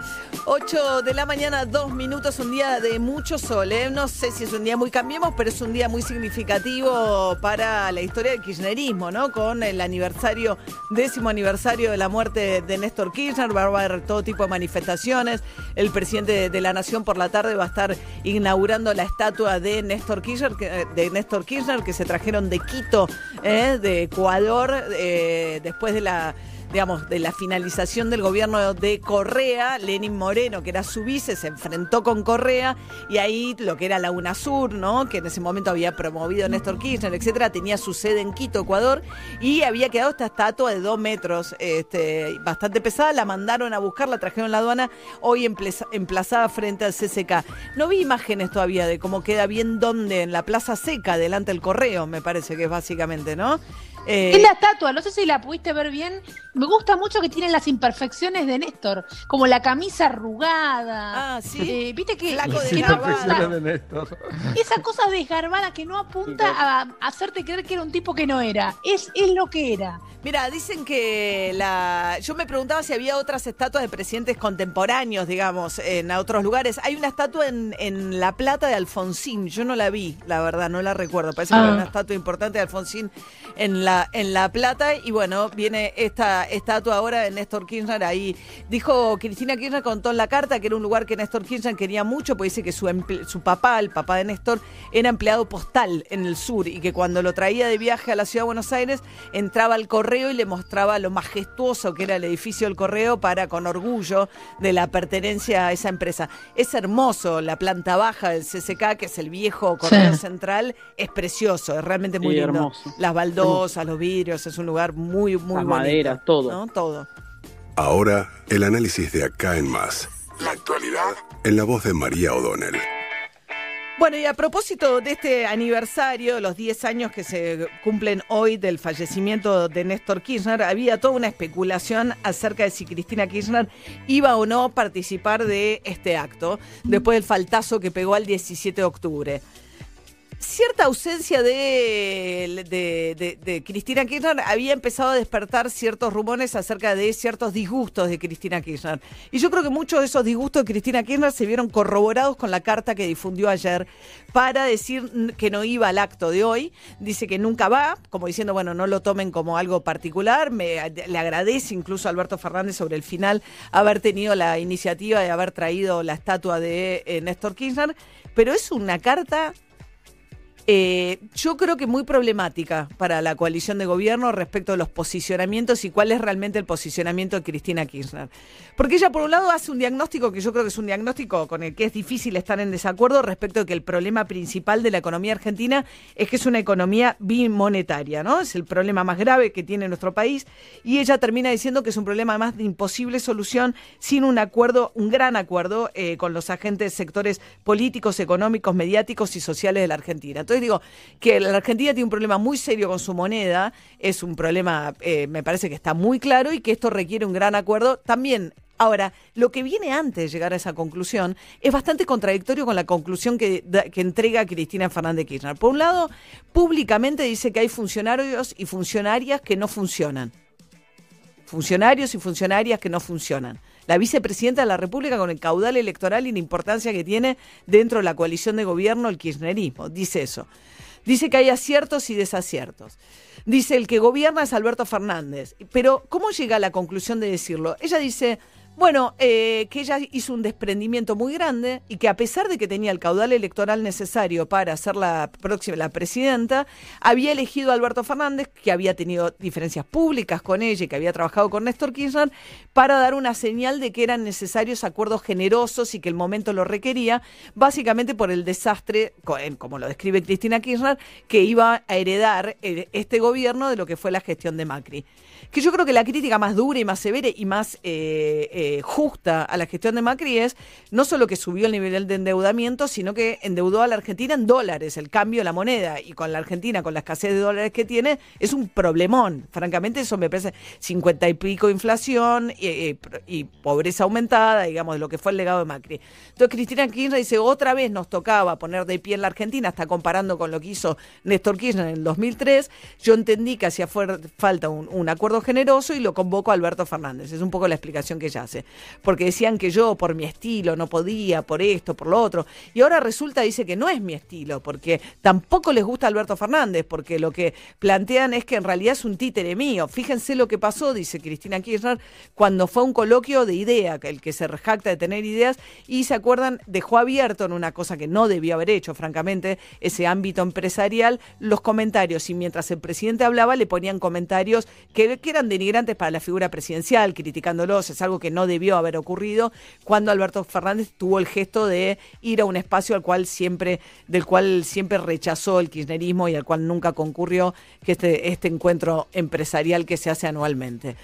8 de la mañana, dos minutos, un día de mucho sol. ¿eh? No sé si es un día muy cambiemos, pero es un día muy significativo para la historia del kirchnerismo, ¿no? Con el aniversario, décimo aniversario de la muerte de Néstor Kirchner, va a haber todo tipo de manifestaciones. El presidente de, la Nación por la tarde va a estar inaugurando la estatua de Néstor Kirchner, que, de Néstor Kirchner, que se trajeron de Quito, ¿eh? de Ecuador, eh, después de la digamos, de la finalización del gobierno de Correa, Lenin Moreno, que era su vice, se enfrentó con Correa y ahí lo que era la UNASUR, ¿no? Que en ese momento había promovido Néstor Kirchner, etcétera, tenía su sede en Quito, Ecuador, y había quedado esta estatua de dos metros, este, bastante pesada, la mandaron a buscar, la trajeron la aduana, hoy emplazada frente al CCK. No vi imágenes todavía de cómo queda bien dónde, en la Plaza Seca, delante del correo, me parece que es básicamente, ¿no? Eh, Es la estatua, no sé si la pudiste ver bien. Me gusta mucho que tienen las imperfecciones de Néstor, como la camisa arrugada. Ah, sí. Viste que, Flaco que de no garbanzo. apunta, esa cosa desgarbada que no apunta a hacerte creer que era un tipo que no era. Es, es lo que era. Mira, dicen que la. Yo me preguntaba si había otras estatuas de presidentes contemporáneos, digamos, en otros lugares. Hay una estatua en, en La Plata de Alfonsín. Yo no la vi, la verdad, no la recuerdo. Parece que Ah. hay una estatua importante de Alfonsín en la, en la Plata. Y bueno, viene esta estatua ahora de Néstor Kirchner ahí. Dijo Cristina Kirchner, contó en la carta que era un lugar que Néstor Kirchner quería mucho, porque dice que su, su papá, el papá de Néstor, era empleado postal en el sur y que cuando lo traía de viaje a la ciudad de Buenos Aires, entraba al correo y le mostraba lo majestuoso que era el edificio del correo para con orgullo de la pertenencia a esa empresa. Es hermoso la planta baja del CCK, que es el viejo correo Sí. central, es precioso, es realmente muy Sí, lindo. hermoso. Las baldosas, los vidrios, es un lugar muy, muy Las bonito, maderas, todo. ¿no? Todo. Ahora, el análisis de acá en más. La actualidad en la voz de María O'Donnell. Bueno, y a propósito de este aniversario, los 10 años que se cumplen hoy del fallecimiento de Néstor Kirchner, había toda una especulación acerca de si Cristina Kirchner iba o no a participar de este acto, después del faltazo que pegó al 17 de octubre. Cierta ausencia de, Cristina Kirchner había empezado a despertar ciertos rumores acerca de ciertos disgustos de Cristina Kirchner. Y yo creo que muchos de esos disgustos de Cristina Kirchner se vieron corroborados con la carta que difundió ayer para decir que no iba al acto de hoy. Dice que nunca va, como diciendo, bueno, no lo tomen como algo particular. Me, le agradece incluso Alberto Fernández sobre el final haber tenido la iniciativa de haber traído la estatua de eh, Néstor Kirchner. Pero es una carta eh, yo creo que muy problemática para la coalición de gobierno respecto a los posicionamientos y cuál es realmente el posicionamiento de Cristina Kirchner. Porque ella, por un lado, hace un diagnóstico que yo creo que es un diagnóstico con el que es difícil estar en desacuerdo respecto de que el problema principal de la economía argentina es que es una economía bimonetaria, ¿no? Es el problema más grave que tiene nuestro país y ella termina diciendo que es un problema más de imposible solución sin un acuerdo, un gran acuerdo eh, con los agentes sectores políticos, económicos, mediáticos y sociales de la Argentina. Entonces digo que la Argentina tiene un problema muy serio con su moneda, es un problema, eh, me parece que está muy claro y que esto requiere un gran acuerdo también Ahora, lo que viene antes de llegar a esa conclusión es bastante contradictorio con la conclusión que, que entrega Cristina Fernández Kirchner. Por un lado, públicamente dice que hay funcionarios y funcionarias que no funcionan. Funcionarios y funcionarias que no funcionan. La vicepresidenta de la República con el caudal electoral y la importancia que tiene dentro de la coalición de gobierno el kirchnerismo. Dice eso. Dice que hay aciertos y desaciertos. Dice el que gobierna es Alberto Fernández. Pero ¿cómo llega a la conclusión de decirlo? Ella dice, bueno, eh, que ella hizo un desprendimiento muy grande y que a pesar de que tenía el caudal electoral necesario para ser la próxima, la presidenta, había elegido a Alberto Fernández, que había tenido diferencias públicas con ella y que había trabajado con Néstor Kirchner, para dar una señal de que eran necesarios acuerdos generosos y que el momento lo requería, básicamente por el desastre, como lo describe Cristina Kirchner, que iba a heredar eh, este gobierno de lo que fue la gestión de Macri. Que yo creo que la crítica más dura y más severa y más eh, justa a la gestión de Macri es no solo que subió el nivel de endeudamiento, sino que endeudó a la Argentina en dólares, el cambio de la moneda. Y con la Argentina, con la escasez de dólares que tiene, es un problemón. Francamente, eso me parece 50 y pico inflación y, pobreza aumentada, digamos, de lo que fue el legado de Macri. Entonces, Cristina Kirchner dice, otra vez nos tocaba poner de pie en la Argentina, está comparando con lo que hizo Néstor Kirchner en el 2003. Yo entendí que hacía falta un, un acuerdo generoso y lo convoco a Alberto Fernández. Es un poco la explicación que ella hace. Porque decían que yo, por mi estilo, no podía, por esto, por lo otro. Y ahora resulta, dice que no es mi estilo, porque tampoco les gusta Alberto Fernández, porque lo que plantean es que en realidad es un títere mío. Fíjense lo que pasó, dice Cristina Kirchner, cuando fue un coloquio de idea, el que se jacta de tener ideas, y se acuerdan, dejó abierto en una cosa que no debió haber hecho, francamente, ese ámbito empresarial, los comentarios. Y mientras el presidente hablaba, le ponían comentarios que, que eran denigrantes para la figura presidencial, criticándolos. Es algo que no debió haber ocurrido cuando Alberto Fernández tuvo el gesto de ir a un espacio al cual siempre, del cual siempre rechazó el kirchnerismo y al cual nunca concurrió, este, este encuentro empresarial que se hace anualmente.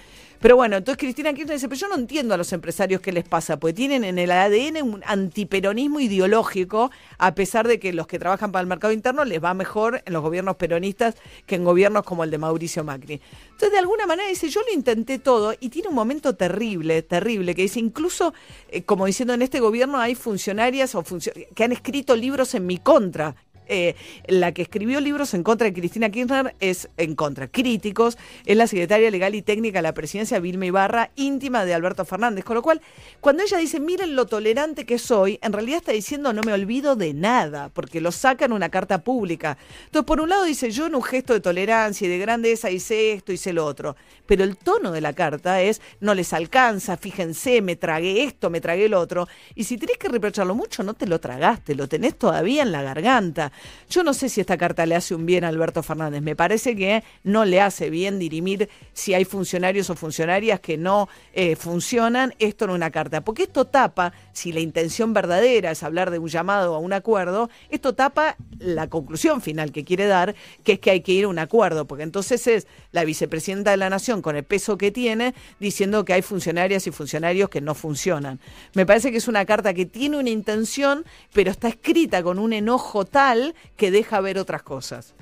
Pero bueno, entonces Cristina Kirchner dice, pero yo no entiendo a los empresarios qué les pasa, porque tienen en el ADN un antiperonismo ideológico, a pesar de que los que trabajan para el mercado interno les va mejor en los gobiernos peronistas que en gobiernos como el de Mauricio Macri. Entonces, de alguna manera dice, yo lo intenté todo y tiene un momento terrible, terrible, que dice, incluso, eh, como diciendo, en este gobierno hay funcionarias o funcio- que han escrito libros en mi contra, eh, la que escribió libros en contra de Cristina Kirchner es en contra. Críticos es la secretaria legal y técnica de la presidencia, Vilma Ibarra, íntima de Alberto Fernández. Con lo cual, cuando ella dice, miren lo tolerante que soy, en realidad está diciendo, no me olvido de nada, porque lo saca en una carta pública. Entonces, por un lado dice, yo en un gesto de tolerancia y de grandeza hice esto, hice lo otro. Pero el tono de la carta es, no les alcanza, fíjense, me tragué esto, me tragué lo otro. Y si tenés que reprocharlo mucho, no te lo tragaste, lo tenés todavía en la garganta. Yo no sé si esta carta le hace un bien a Alberto Fernández. Me parece que no le hace bien dirimir si hay funcionarios o funcionarias que no eh, funcionan esto en una carta. Porque esto tapa, si la intención verdadera es hablar de un llamado a un acuerdo, esto tapa la conclusión final que quiere dar, que es que hay que ir a un acuerdo. Porque entonces es la vicepresidenta de la Nación con el peso que tiene diciendo que hay funcionarias y funcionarios que no funcionan. Me parece que es una carta que tiene una intención, pero está escrita con un enojo tal que deja ver otras cosas.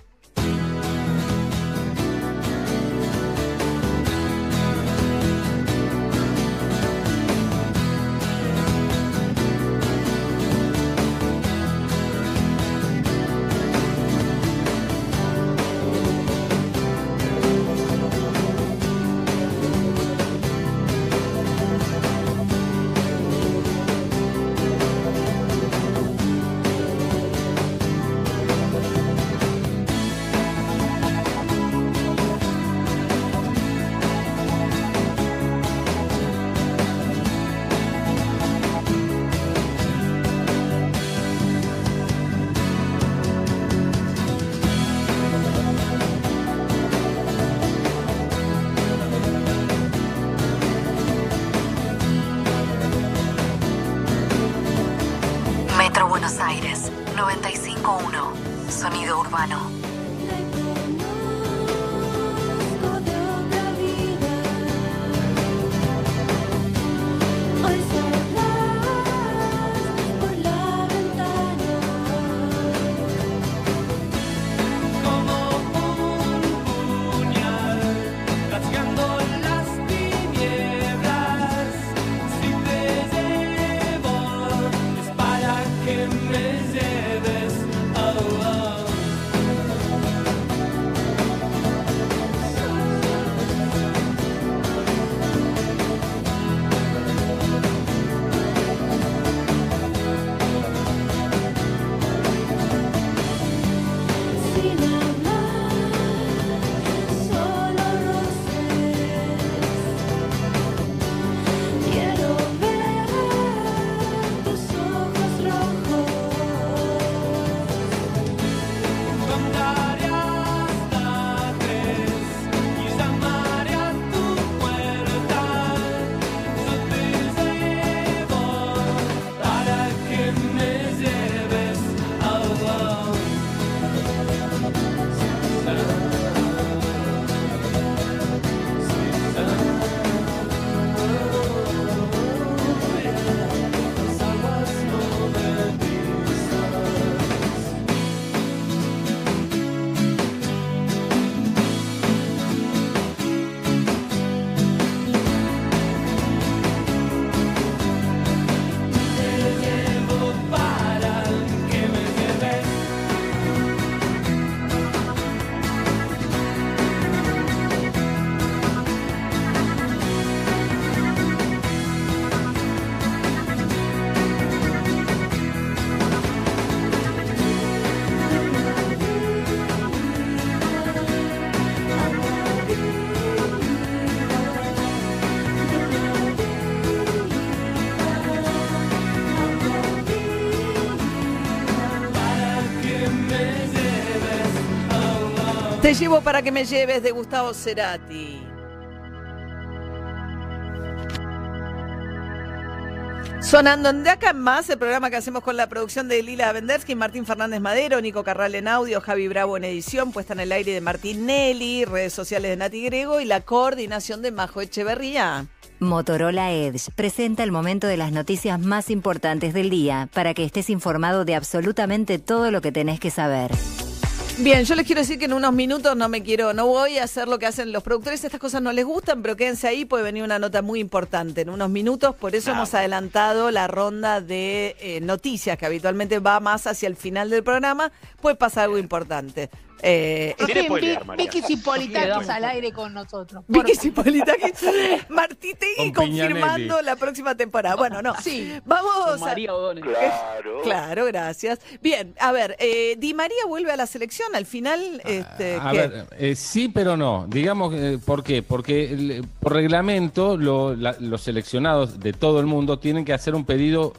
951. Sonido urbano. Te llevo para que me lleves de Gustavo Cerati. Sonando en De Acá en Más, el programa que hacemos con la producción de Lila Vendersky, Martín Fernández Madero, Nico Carral en audio, Javi Bravo en edición, puesta en el aire de Martín Nelly, redes sociales de Nati Grego y la coordinación de Majo Echeverría. Motorola Edge presenta el momento de las noticias más importantes del día para que estés informado de absolutamente todo lo que tenés que saber. Bien, yo les quiero decir que en unos minutos no me quiero, no voy a hacer lo que hacen los productores, estas cosas no les gustan, pero quédense ahí, puede venir una nota muy importante. En unos minutos, por eso hemos adelantado la ronda de eh, noticias que habitualmente va más hacia el final del programa, puede pasar algo importante. Eh, Tiene spoiler, María. Vicky Cipolitakis al aire con nosotros. Vicky. Cipolitakis, Martitegui Con confirmando Piñanelli. la próxima temporada. Bueno, no. Sí. Vamos Con a... María O'Donnell. Claro. Claro, gracias. Bien, a ver, eh, Di María vuelve a la selección al final. Este, A ¿qué? ver, eh, sí, pero no. Digamos, eh, ¿por qué? Porque el- por reglamento lo- la- los seleccionados de todo el mundo tienen que hacer un pedido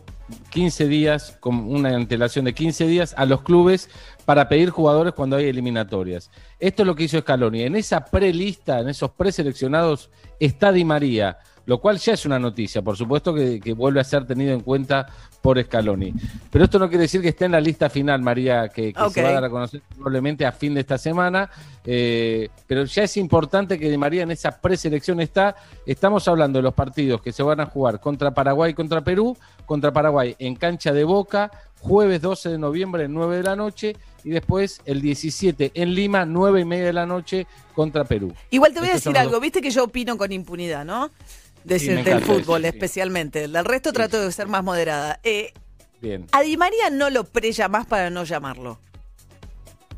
15 días, con una antelación de 15 días a los clubes para pedir jugadores cuando hay eliminatorias. Esto es lo que hizo Scaloni. En esa prelista, en esos preseleccionados, está Di María, lo cual ya es una noticia, por supuesto que, que vuelve a ser tenido en cuenta por Scaloni. Pero esto no quiere decir que esté en la lista final, María, que, se va a dar a conocer probablemente a fin de esta semana. Eh, pero ya es importante que Di María en esa preselección está. Estamos hablando de los partidos que se van a jugar contra Paraguay contra Perú, contra Paraguay en cancha de Boca, jueves 12 de noviembre, 9 de la noche, y después el 17 en Lima, 9 y media de la noche contra Perú. Igual te voy a Estos decir algo, viste que yo opino con impunidad, ¿no? De- Sí, del encanta fútbol sí. especialmente. Del resto trato de ser más moderada. Eh, Bien, a Di María no lo pre-llamás para no llamarlo.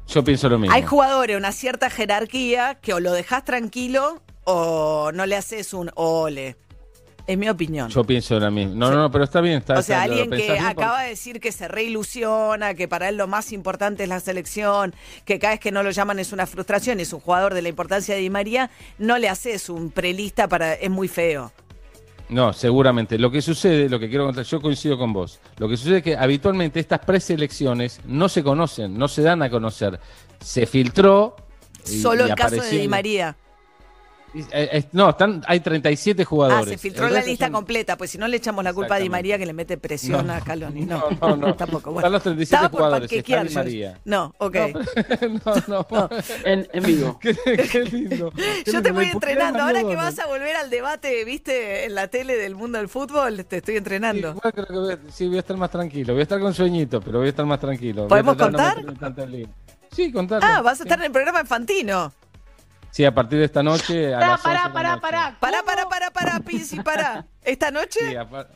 yo pienso lo mismo. Hay jugadores, una cierta jerarquía, que o lo dejas tranquilo o no le haces un ole. Es mi opinión. Yo pienso lo mismo. No, no, no, pero está bien. Está, o sea, está- alguien que bien acaba de decir que se reilusiona, que para él lo más importante es la selección, que cada vez que no lo llaman es una frustración, es un jugador de la importancia de Di María, no le haces un prelista para... es muy feo. No, seguramente. Lo que sucede, lo que quiero contar, yo coincido con vos. Lo que sucede es que habitualmente estas preselecciones no se conocen, no se dan a conocer. Se filtró. y- Solo y el caso de Di María. Eh, eh, no, están, hay 37 Ah, jugadores. se filtró la lista son- completa, pues si no le echamos la culpa a Di. María que le mete presión No. a Caloni. No, No, no, tampoco. Bueno. Están los 37 Estaba por jugadores, está Di. María. No, ok. No, no. En, en vivo. Qué, qué lindo. Qué Yo lindo, te voy entrenando. Ahora que vas a volver al debate, viste, en la tele del mundo del fútbol, te estoy entrenando. Creo que voy a- sí, voy a estar más tranquilo. Voy a estar con sueñito, pero voy a estar más tranquilo. ¿Podemos contar? Sí, contarlo. Ah, vas a estar en el programa infantino. Sí, a partir de esta noche a Pará, las 11 pará, pará, noche. pará. Pará, pará, pará, pará, Pinci, pará. ¿Esta noche? Sí, a, par-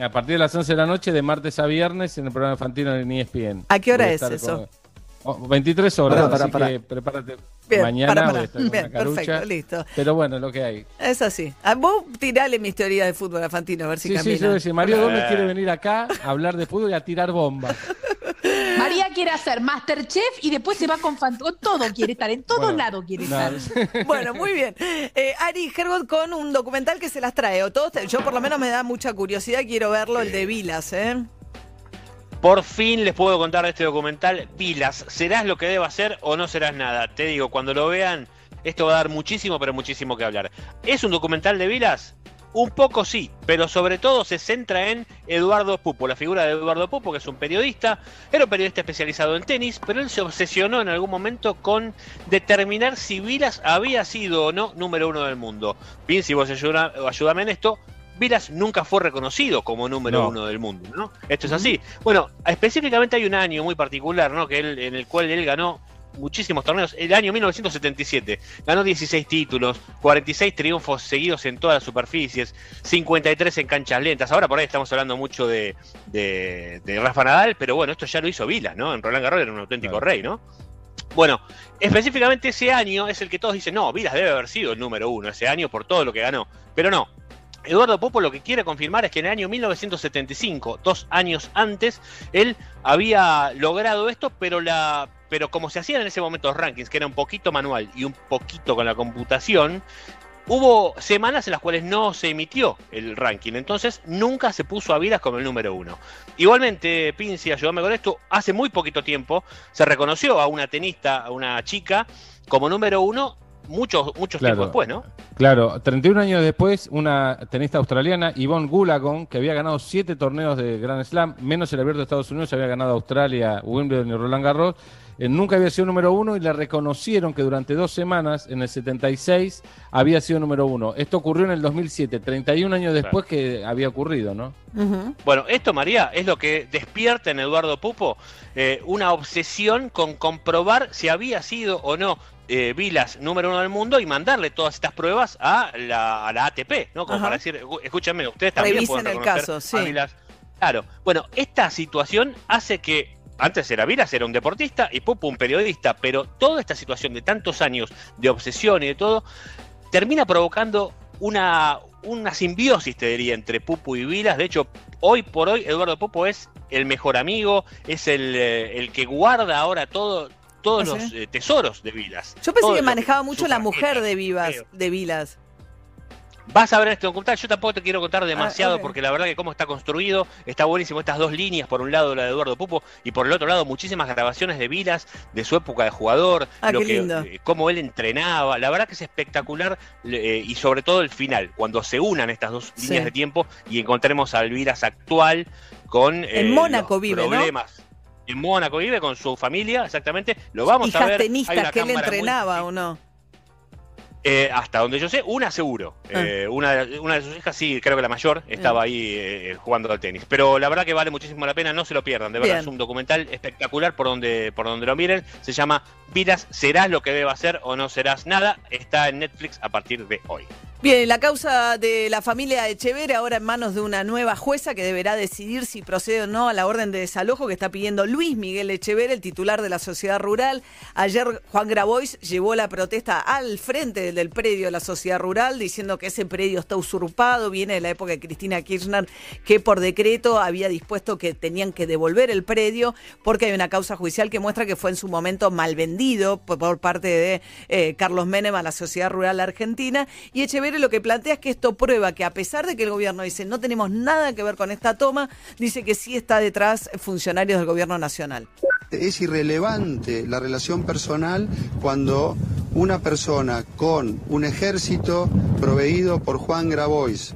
a partir de las 11 de la noche, de martes a viernes, en el programa infantino en ESPN. ¿A qué hora a es eso? con- oh, 23 horas, Pará, pará, así pará. que prepárate. Bien, Mañana voy a estar con Bien, perfecto, listo. Pero bueno, lo que hay. Es así. A vos tirale mis teorías de fútbol infantino, a ver si Sí, sí, camina. yo decía, Mario Gómez quiere venir acá a hablar de fútbol y a tirar bombas. María quiere hacer Masterchef y después se va con, todo, quiere estar, en todos Bueno, lados quiere no, estar. Bueno, muy bien. Eh, Ari Hergot con un documental que se las trae. O todos te- yo por lo menos me da mucha curiosidad, quiero verlo, el de Vilas, ¿eh? Por fin les puedo contar de este documental. Pilas, ¿serás lo que deba ser o no serás nada? Te digo, cuando lo vean, esto va a dar muchísimo, pero muchísimo que hablar. ¿Es un documental de Vilas? Un poco sí, pero sobre todo se centra en Eduardo Pupo, la figura de Eduardo Pupo, que es un periodista, era un periodista especializado en tenis, pero él se obsesionó en algún momento con determinar si Vilas había sido o no número uno del mundo. Bien, si vos ayuda- ayúdame en esto, Vilas nunca fue reconocido como número No. uno del mundo, ¿no? Esto es así. Bueno, específicamente hay un año muy particular, ¿no? Que él, en el cual él ganó muchísimos torneos. El año 1977 ganó 16 títulos, 46 triunfos seguidos en todas las superficies, 53 en canchas lentas. Ahora por ahí estamos hablando mucho de, de, de Rafa Nadal, pero bueno, esto ya lo hizo Vilas, ¿no? En Roland Garros era un auténtico Claro. rey, ¿no? Bueno, específicamente ese año es el que todos dicen, no, Vilas debe haber sido el número uno ese año por todo lo que ganó. Pero no. Eduardo Popo lo que quiere confirmar es que en el año 1975, dos años antes, él había logrado esto, pero la pero como se hacían en ese momento los rankings, que era un poquito manual y un poquito con la computación, hubo semanas en las cuales no se emitió el ranking, entonces nunca se puso a Vilas como el número uno. Igualmente, Pinci, ayúdame con esto, hace muy poquito tiempo se reconoció a una tenista, a una chica, como número uno muchos, muchos Claro. tiempos después, ¿no? Claro, 31 años después, una tenista australiana, Yvonne Goolagong, que había ganado siete torneos de Grand Slam, menos el abierto de Estados Unidos, había ganado Australia, Wimbledon y Roland Garros, eh, nunca había sido número uno y le reconocieron que durante dos semanas, en el 76, había sido número uno. Esto ocurrió en el 2007, 31 años después que había ocurrido, ¿no? Bueno, esto, María, es lo que despierta en Eduardo Pupo eh, una obsesión con comprobar si había sido o no eh, Vilas número uno del mundo y mandarle todas estas pruebas a la, a la ATP, ¿no? Como Ajá. para decir, "Escú- escúchame, ustedes también Revisen pueden el caso, a sí. Vilas". Claro, bueno, esta situación hace que antes era Vilas, era un deportista y Pupo un periodista, pero toda esta situación de tantos años de obsesión y de todo termina provocando una, una simbiosis, te diría, entre Pupo y Vilas. De hecho, hoy por hoy Eduardo Pupo es el mejor amigo, es el, eh, el que guarda ahora todo, todos ¿Ah, los eh, tesoros de Vilas. Yo pensé que manejaba mucho la mujer de Vivas, de Vilas. Vas a ver este documental, yo tampoco te quiero contar demasiado Ah, ok. porque la verdad que cómo está construido, está buenísimo estas dos líneas, por un lado la de Eduardo Pupo y por el otro lado muchísimas grabaciones de Vilas de su época de jugador, Ah, lo que, eh, cómo él entrenaba, la verdad que es espectacular eh, y sobre todo el final, cuando se unan estas dos Sí. líneas de tiempo y encontremos al Vilas actual con eh, En Mónaco los vive, ¿no? En Mónaco vive con su familia, exactamente. Lo vamos Hijas a ver. Hay tenistas que él cámara muy entrenaba o no. Eh, hasta donde yo sé, una seguro. Ah. Eh, una, una de sus hijas, sí, creo que la mayor, estaba ahí eh, jugando al tenis. Pero la verdad que vale muchísimo la pena, no se lo pierdan. De verdad, Bien. es un documental espectacular por donde, por donde lo miren. Se llama Vidas, serás lo que debas ser o no serás nada. Está en Netflix a partir de hoy. Bien, la causa de la familia Echeverre ahora en manos de una nueva jueza que deberá decidir si procede o no a la orden de desalojo que está pidiendo Luis Miguel Echeverre, el titular de la sociedad rural. Ayer Juan Grabois llevó la protesta al frente del predio de la sociedad rural diciendo que ese predio está usurpado, viene de la época de Cristina Kirchner que por decreto había dispuesto que tenían que devolver el predio porque hay una causa judicial que muestra que fue en su momento mal vendido por, parte de eh, Carlos Menem a la sociedad rural argentina y Echeverre lo que plantea es que esto prueba que a pesar de que el gobierno dice no tenemos nada que ver con esta toma, dice que sí está detrás funcionarios del gobierno nacional. Es irrelevante la relación personal cuando una persona con un ejército proveído por Juan Grabois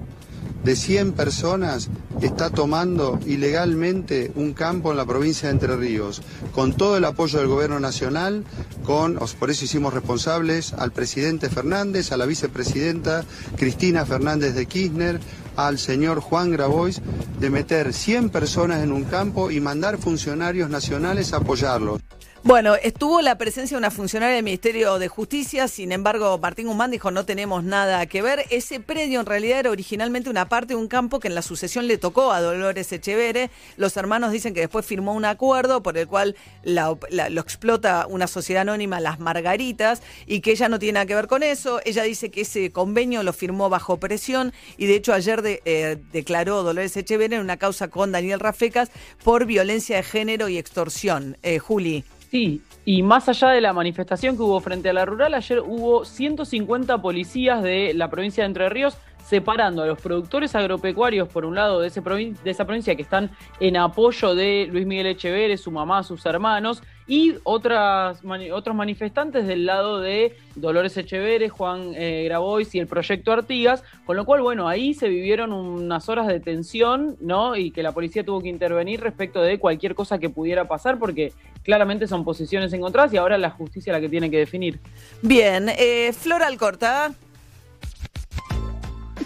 de 100 personas está tomando ilegalmente un campo en la provincia de Entre Ríos, con todo el apoyo del gobierno nacional, con, por eso hicimos responsables al presidente Fernández, a la vicepresidenta Cristina Fernández de Kirchner, al señor Juan Grabois, de meter 100 personas en un campo y mandar funcionarios nacionales a apoyarlos. Bueno, estuvo la presencia de una funcionaria del Ministerio de Justicia, sin embargo, Martín Guzmán dijo no tenemos nada que ver. Ese predio en realidad era originalmente una parte de un campo que en la sucesión le tocó a Dolores Echevere. Los hermanos dicen que después firmó un acuerdo por el cual la- la- lo explota una sociedad anónima, Las Margaritas, y que ella no tiene nada que ver con eso. Ella dice que ese convenio lo firmó bajo presión y de hecho ayer de- eh, declaró Dolores Echevere en una causa con Daniel Rafecas por violencia de género y extorsión. Eh, Juli. Sí, y más allá de la manifestación que hubo frente a la rural, ayer hubo 150 policías de la provincia de Entre Ríos separando a los productores agropecuarios, por un lado, de, esa provincia que están en apoyo de Luis Miguel Echeverre, su mamá, sus hermanos, y otras, otros manifestantes del lado de Dolores Echeverre, Juan eh, Grabois y el Proyecto Artigas, con lo cual, bueno, ahí se vivieron unas horas de tensión, ¿no? Y que la policía tuvo que intervenir respecto de cualquier cosa que pudiera pasar, porque claramente son posiciones encontradas y ahora la justicia la que tiene que definir. Bien, eh, Flor Alcorta.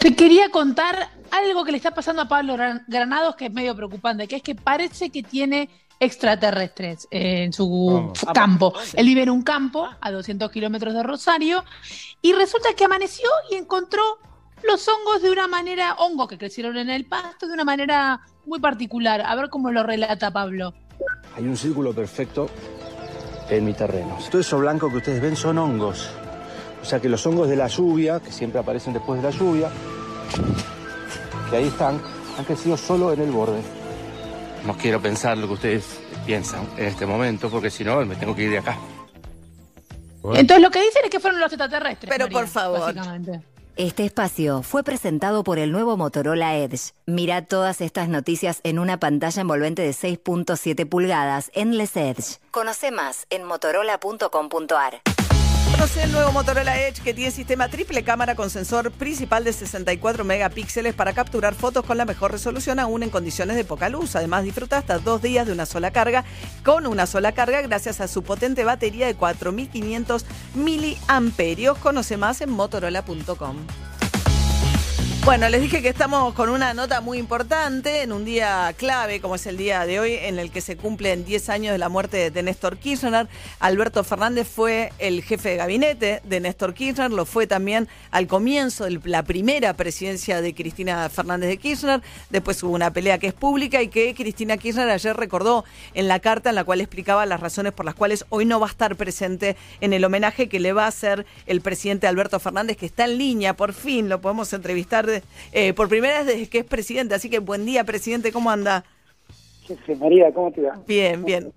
Te quería contar algo que le está pasando a Pablo Gran- Granados que es medio preocupante, que es que parece que tiene extraterrestres en su campo. Él vive en un campo a 200 kilómetros de Rosario y resulta que amaneció y encontró los hongos de una manera, hongos que crecieron en el pasto de una manera muy particular. A ver cómo lo relata Pablo. Hay un círculo perfecto en mi terreno. Todo eso blanco que ustedes ven son hongos. O sea que los hongos de la lluvia, que siempre aparecen después de la lluvia, que ahí están, han crecido solo en el borde. No quiero pensar lo que ustedes piensan en este momento, porque si no, me tengo que ir de acá. Entonces lo que dicen es que fueron los extraterrestres. Pero María, por favor. Este espacio fue presentado por el nuevo Motorola Edge. Mira todas estas noticias en una pantalla envolvente de 6.7 pulgadas Endless Edge. Conoce más en motorola.com.ar. Conoce el nuevo Motorola Edge que tiene sistema triple cámara con sensor principal de 64 megapíxeles para capturar fotos con la mejor resolución aún en condiciones de poca luz. Además disfruta hasta dos días de una sola carga con una sola carga gracias a su potente batería de 4500 miliamperios. Conoce más en motorola.com. Bueno, les dije que estamos con una nota muy importante en un día clave como es el día de hoy en el que se cumplen 10 años de la muerte de Néstor Kirchner. Alberto Fernández fue el jefe de gabinete de Néstor Kirchner, lo fue también al comienzo de la primera presidencia de Cristina Fernández de Kirchner. Después hubo una pelea que es pública y que Cristina Kirchner ayer recordó en la carta en la cual explicaba las razones por las cuales hoy no va a estar presente en el homenaje que le va a hacer el presidente Alberto Fernández, que está en línea, por fin lo podemos entrevistar de- eh, por primera vez desde que es presidente. Así que buen día, presidente, ¿cómo anda? Sí, María, ¿cómo te va? Bien, bien.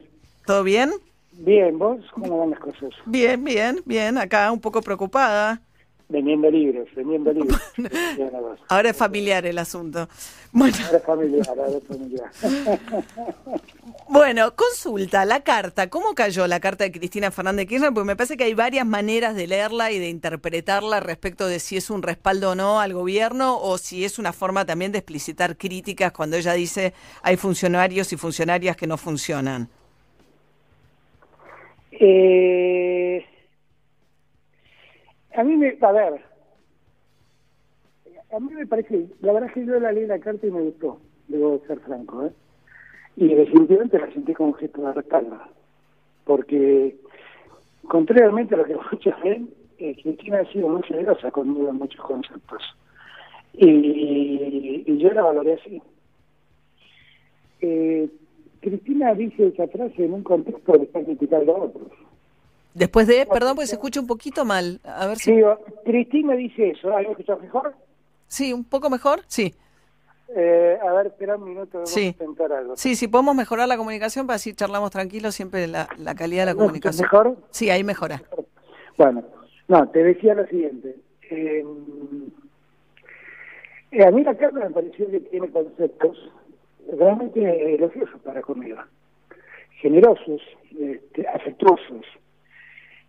¿Todo bien? Bien, ¿vos? ¿Cómo van las cosas? Bien, bien, bien. Acá un poco preocupada. Vendiendo libros, vendiendo libros. Ahora es familiar el asunto. Bueno, Ahora es familiar, ahora es familiar. bueno, consulta la carta. ¿Cómo cayó la carta de Cristina Fernández Kirchner? Porque me parece que hay varias maneras de leerla y de interpretarla respecto de si es un respaldo o no al gobierno o si es una forma también de explicitar críticas cuando ella dice hay funcionarios y funcionarias que no funcionan. Eh, a mí me, a ver, a mí me parece, la verdad es que yo la leí la carta y me gustó, debo ser franco, ¿eh? Y definitivamente la sentí como un gesto de respaldo, porque contrariamente a lo que muchos ven, eh, Cristina ha sido muy generosa conmigo en muchos conceptos. Y, y yo la valoré así. Eh, Cristina dice esa frase en un contexto de estar criticando a otros. Después de, perdón, porque se escucha un poquito mal. A ver si. Digo, Cristina dice eso, ¿ah, ¿me escuchas mejor? Sí, un poco mejor. Sí. Eh, a ver, espera un minuto, vamos Sí. a intentar algo. Sí, si podemos mejorar la comunicación para así charlamos tranquilos, siempre la, la calidad de la ¿Me comunicación. mejor? Sí, ahí mejora. Bueno, no, te decía lo siguiente. Eh, eh, a mí la carta me pareció que tiene conceptos realmente elogiosos para conmigo. Generosos, este, afectuosos.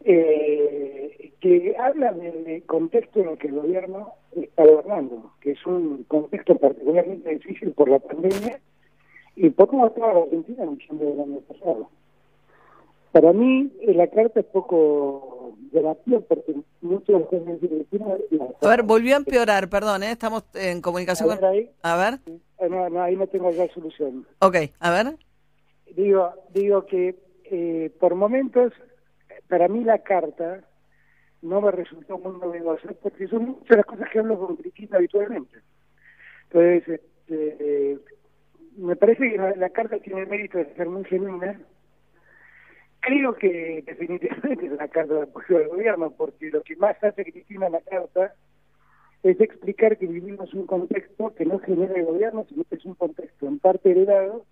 Eh, que habla del contexto en el que el gobierno está gobernando, que es un contexto particularmente difícil por la pandemia y por cómo estaba la Argentina en diciembre del año pasado. Para mí, eh, la carta es poco llamativa porque muchos. A ver, volvió a empeorar, perdón, ¿eh? estamos en comunicación A ver ahí. A ver, Ah, No, no, ahí no tengo ya solución. ok, a ver. Digo, digo que eh, por momentos, para mí la carta no me resultó muy novedosa porque son muchas de las cosas que hablo con Cristina habitualmente. Entonces, este, eh, me parece que la, la carta tiene el mérito de ser muy genuina. Creo que definitivamente es una carta de apoyo al gobierno porque lo que más hace Cristina en la carta es explicar que vivimos un contexto que no genera el gobierno, sino que es un contexto en parte heredado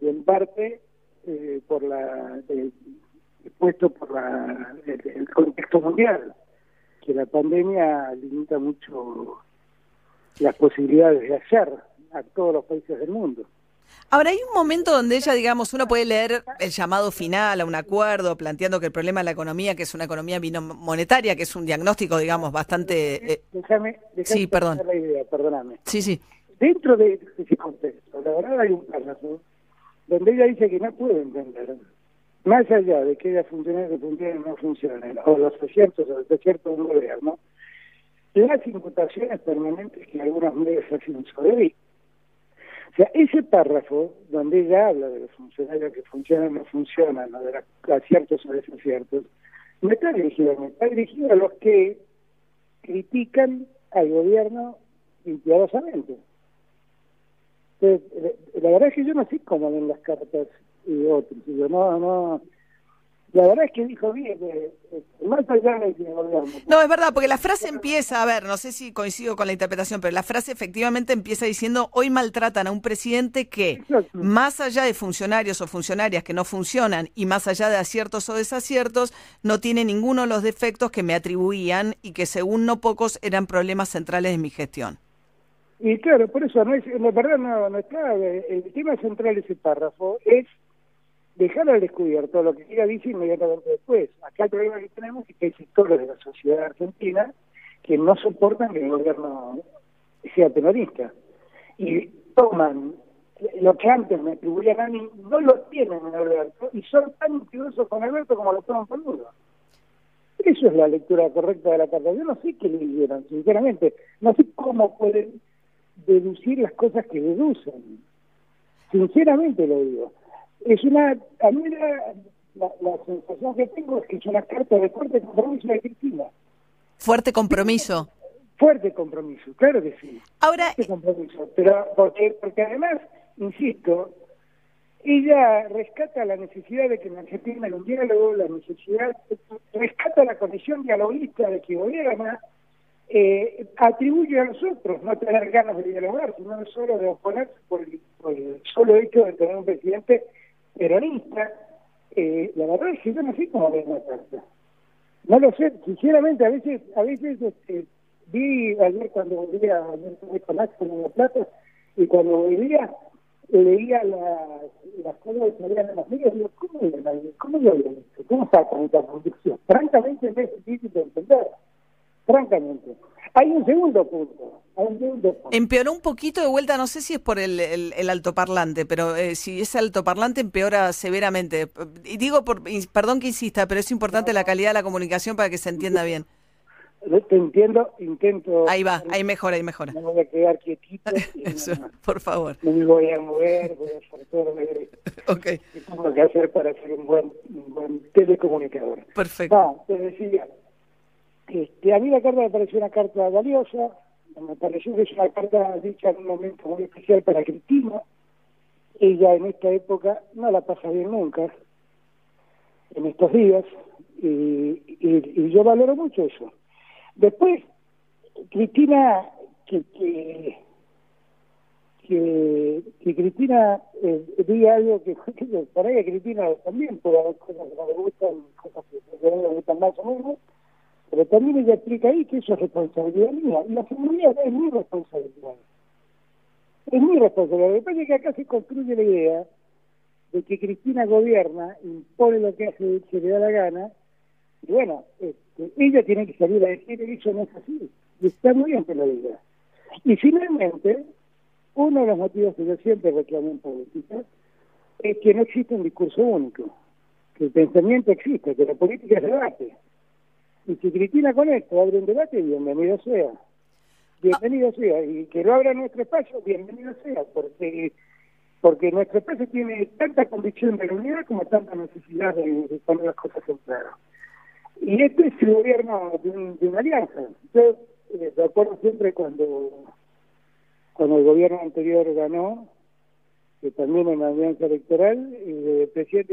y en parte eh, por la eh, puesto por la, el, el contexto mundial, que la pandemia limita mucho las posibilidades de hacer a todos los países del mundo. Ahora, hay un momento donde ella, digamos, uno puede leer el llamado final a un acuerdo, planteando que el problema de la economía, que es una economía monetaria, que es un diagnóstico, digamos, bastante... eh, Déjame, déjame Sí, perdón. la idea, perdóname. sí, sí. Dentro de ese contexto, la verdad hay un párrafo donde ella dice que no puede entender, más allá de que haya funcionarios que no funcionen, o los aciertos o los desaciertos de un gobierno, las imputaciones permanentes que algunos medios hacen sobre él. O sea, ese párrafo donde ella habla de los funcionarios que funcionan o no funcionan, o de los aciertos o desaciertos, no está dirigido a mí, está dirigido a los que critican al gobierno impiadosamente. La verdad es que yo no sé cómo ven las cartas y otros. No, no. La verdad es que dijo bien, eh, eh, más allá de que gobierno. No, es verdad, porque la frase empieza, a ver, no sé si coincido con la interpretación, pero la frase efectivamente empieza diciendo, hoy maltratan a un presidente que, más allá de funcionarios o funcionarias que no funcionan y más allá de aciertos o desaciertos, no tiene ninguno de los defectos que me atribuían y que según no pocos eran problemas centrales de mi gestión. Y claro, por eso, no es, la verdad no, no está. El tema central de ese párrafo es dejar al descubierto lo que ella dice inmediatamente después. Acá el problema que tenemos es que hay sectores de la sociedad argentina que no soportan que el gobierno sea peronista. Y toman lo que antes me atribuían a mí, no lo tienen en Alberto, y son tan intrusos con Alberto como lo toman Lula. Eso es la lectura correcta de la carta. Yo no sé qué leyeron, sinceramente. No sé cómo pueden deducir las cosas que deducen. Sinceramente lo digo. Es una, a mí la, la, la sensación que tengo es que es una carta de fuerte compromiso de Cristina. Fuerte compromiso. Fuerte compromiso, claro que sí. Ahora, fuerte compromiso. Pero porque, porque además, insisto, ella rescata la necesidad de que en Argentina haya un diálogo, la necesidad, rescata la condición dialoguista de que gobierna, eh, atribuye a nosotros no tener ganas de dialogar, sino solo de oponerse por el, por el solo hecho de tener un presidente peronista. Eh, la verdad es que yo no sé cómo ven la carta. No lo sé, sinceramente, a veces, a veces este, vi ayer cuando volvía, ayer estuve con La Plata, y cuando volvía leía las, las cosas que salían en los medios, digo, ¿cómo, cómo lo habían hecho? ¿Cómo sacan esta convicción? Francamente es difícil de entender, francamente. Hay un segundo punto, hay un segundo punto. Empeoró un poquito de vuelta, no sé si es por el, el, el altoparlante, pero eh, si es altoparlante empeora severamente. Y digo, por, perdón que insista, pero es importante la calidad de la comunicación para que se entienda bien. Te entiendo, intento... Ahí va, ahí mejora, ahí mejora. No me voy a quedar quietito. Eso, por favor. No me voy a mover, voy a hacer todo lo que tengo que hacer para ser un buen, un buen telecomunicador. Perfecto. No, te decía, este, a mí la carta me pareció una carta valiosa, me pareció que es una carta dicha en un momento muy especial para Cristina. Ella en esta época no la pasa bien nunca, en estos días, y, y, y yo valoro mucho eso. Después, Cristina, que, que, que, Cristina eh, diga algo que, que por ahí a Cristina también puede haber cosas que no le gustan, cosas que no le gustan más o menos, pero también ella explica ahí que eso es responsabilidad mía, y la seguridad es mi responsabilidad. Es mi responsabilidad. Lo que que acá se construye la idea de que Cristina gobierna, impone lo que hace, se le da la gana, Y bueno, este, ella tiene que salir a decir eso no es así. Y está muy bien que lo diga. Y finalmente, uno de los motivos que yo siempre reclamo en política es que no existe un discurso único, que el pensamiento existe, que la política es debate. Y si Cristina con esto abre un debate, bienvenido sea. Bienvenido sea. Y que lo abra nuestro espacio, bienvenido sea, porque porque nuestro espacio tiene tanta convicción de la unidad como tanta necesidad de, poner las cosas en claro. Y este es el gobierno de, un- de una alianza. Yo eh, recuerdo siempre cuando, cuando el gobierno anterior ganó, que también en la alianza electoral, y el presidente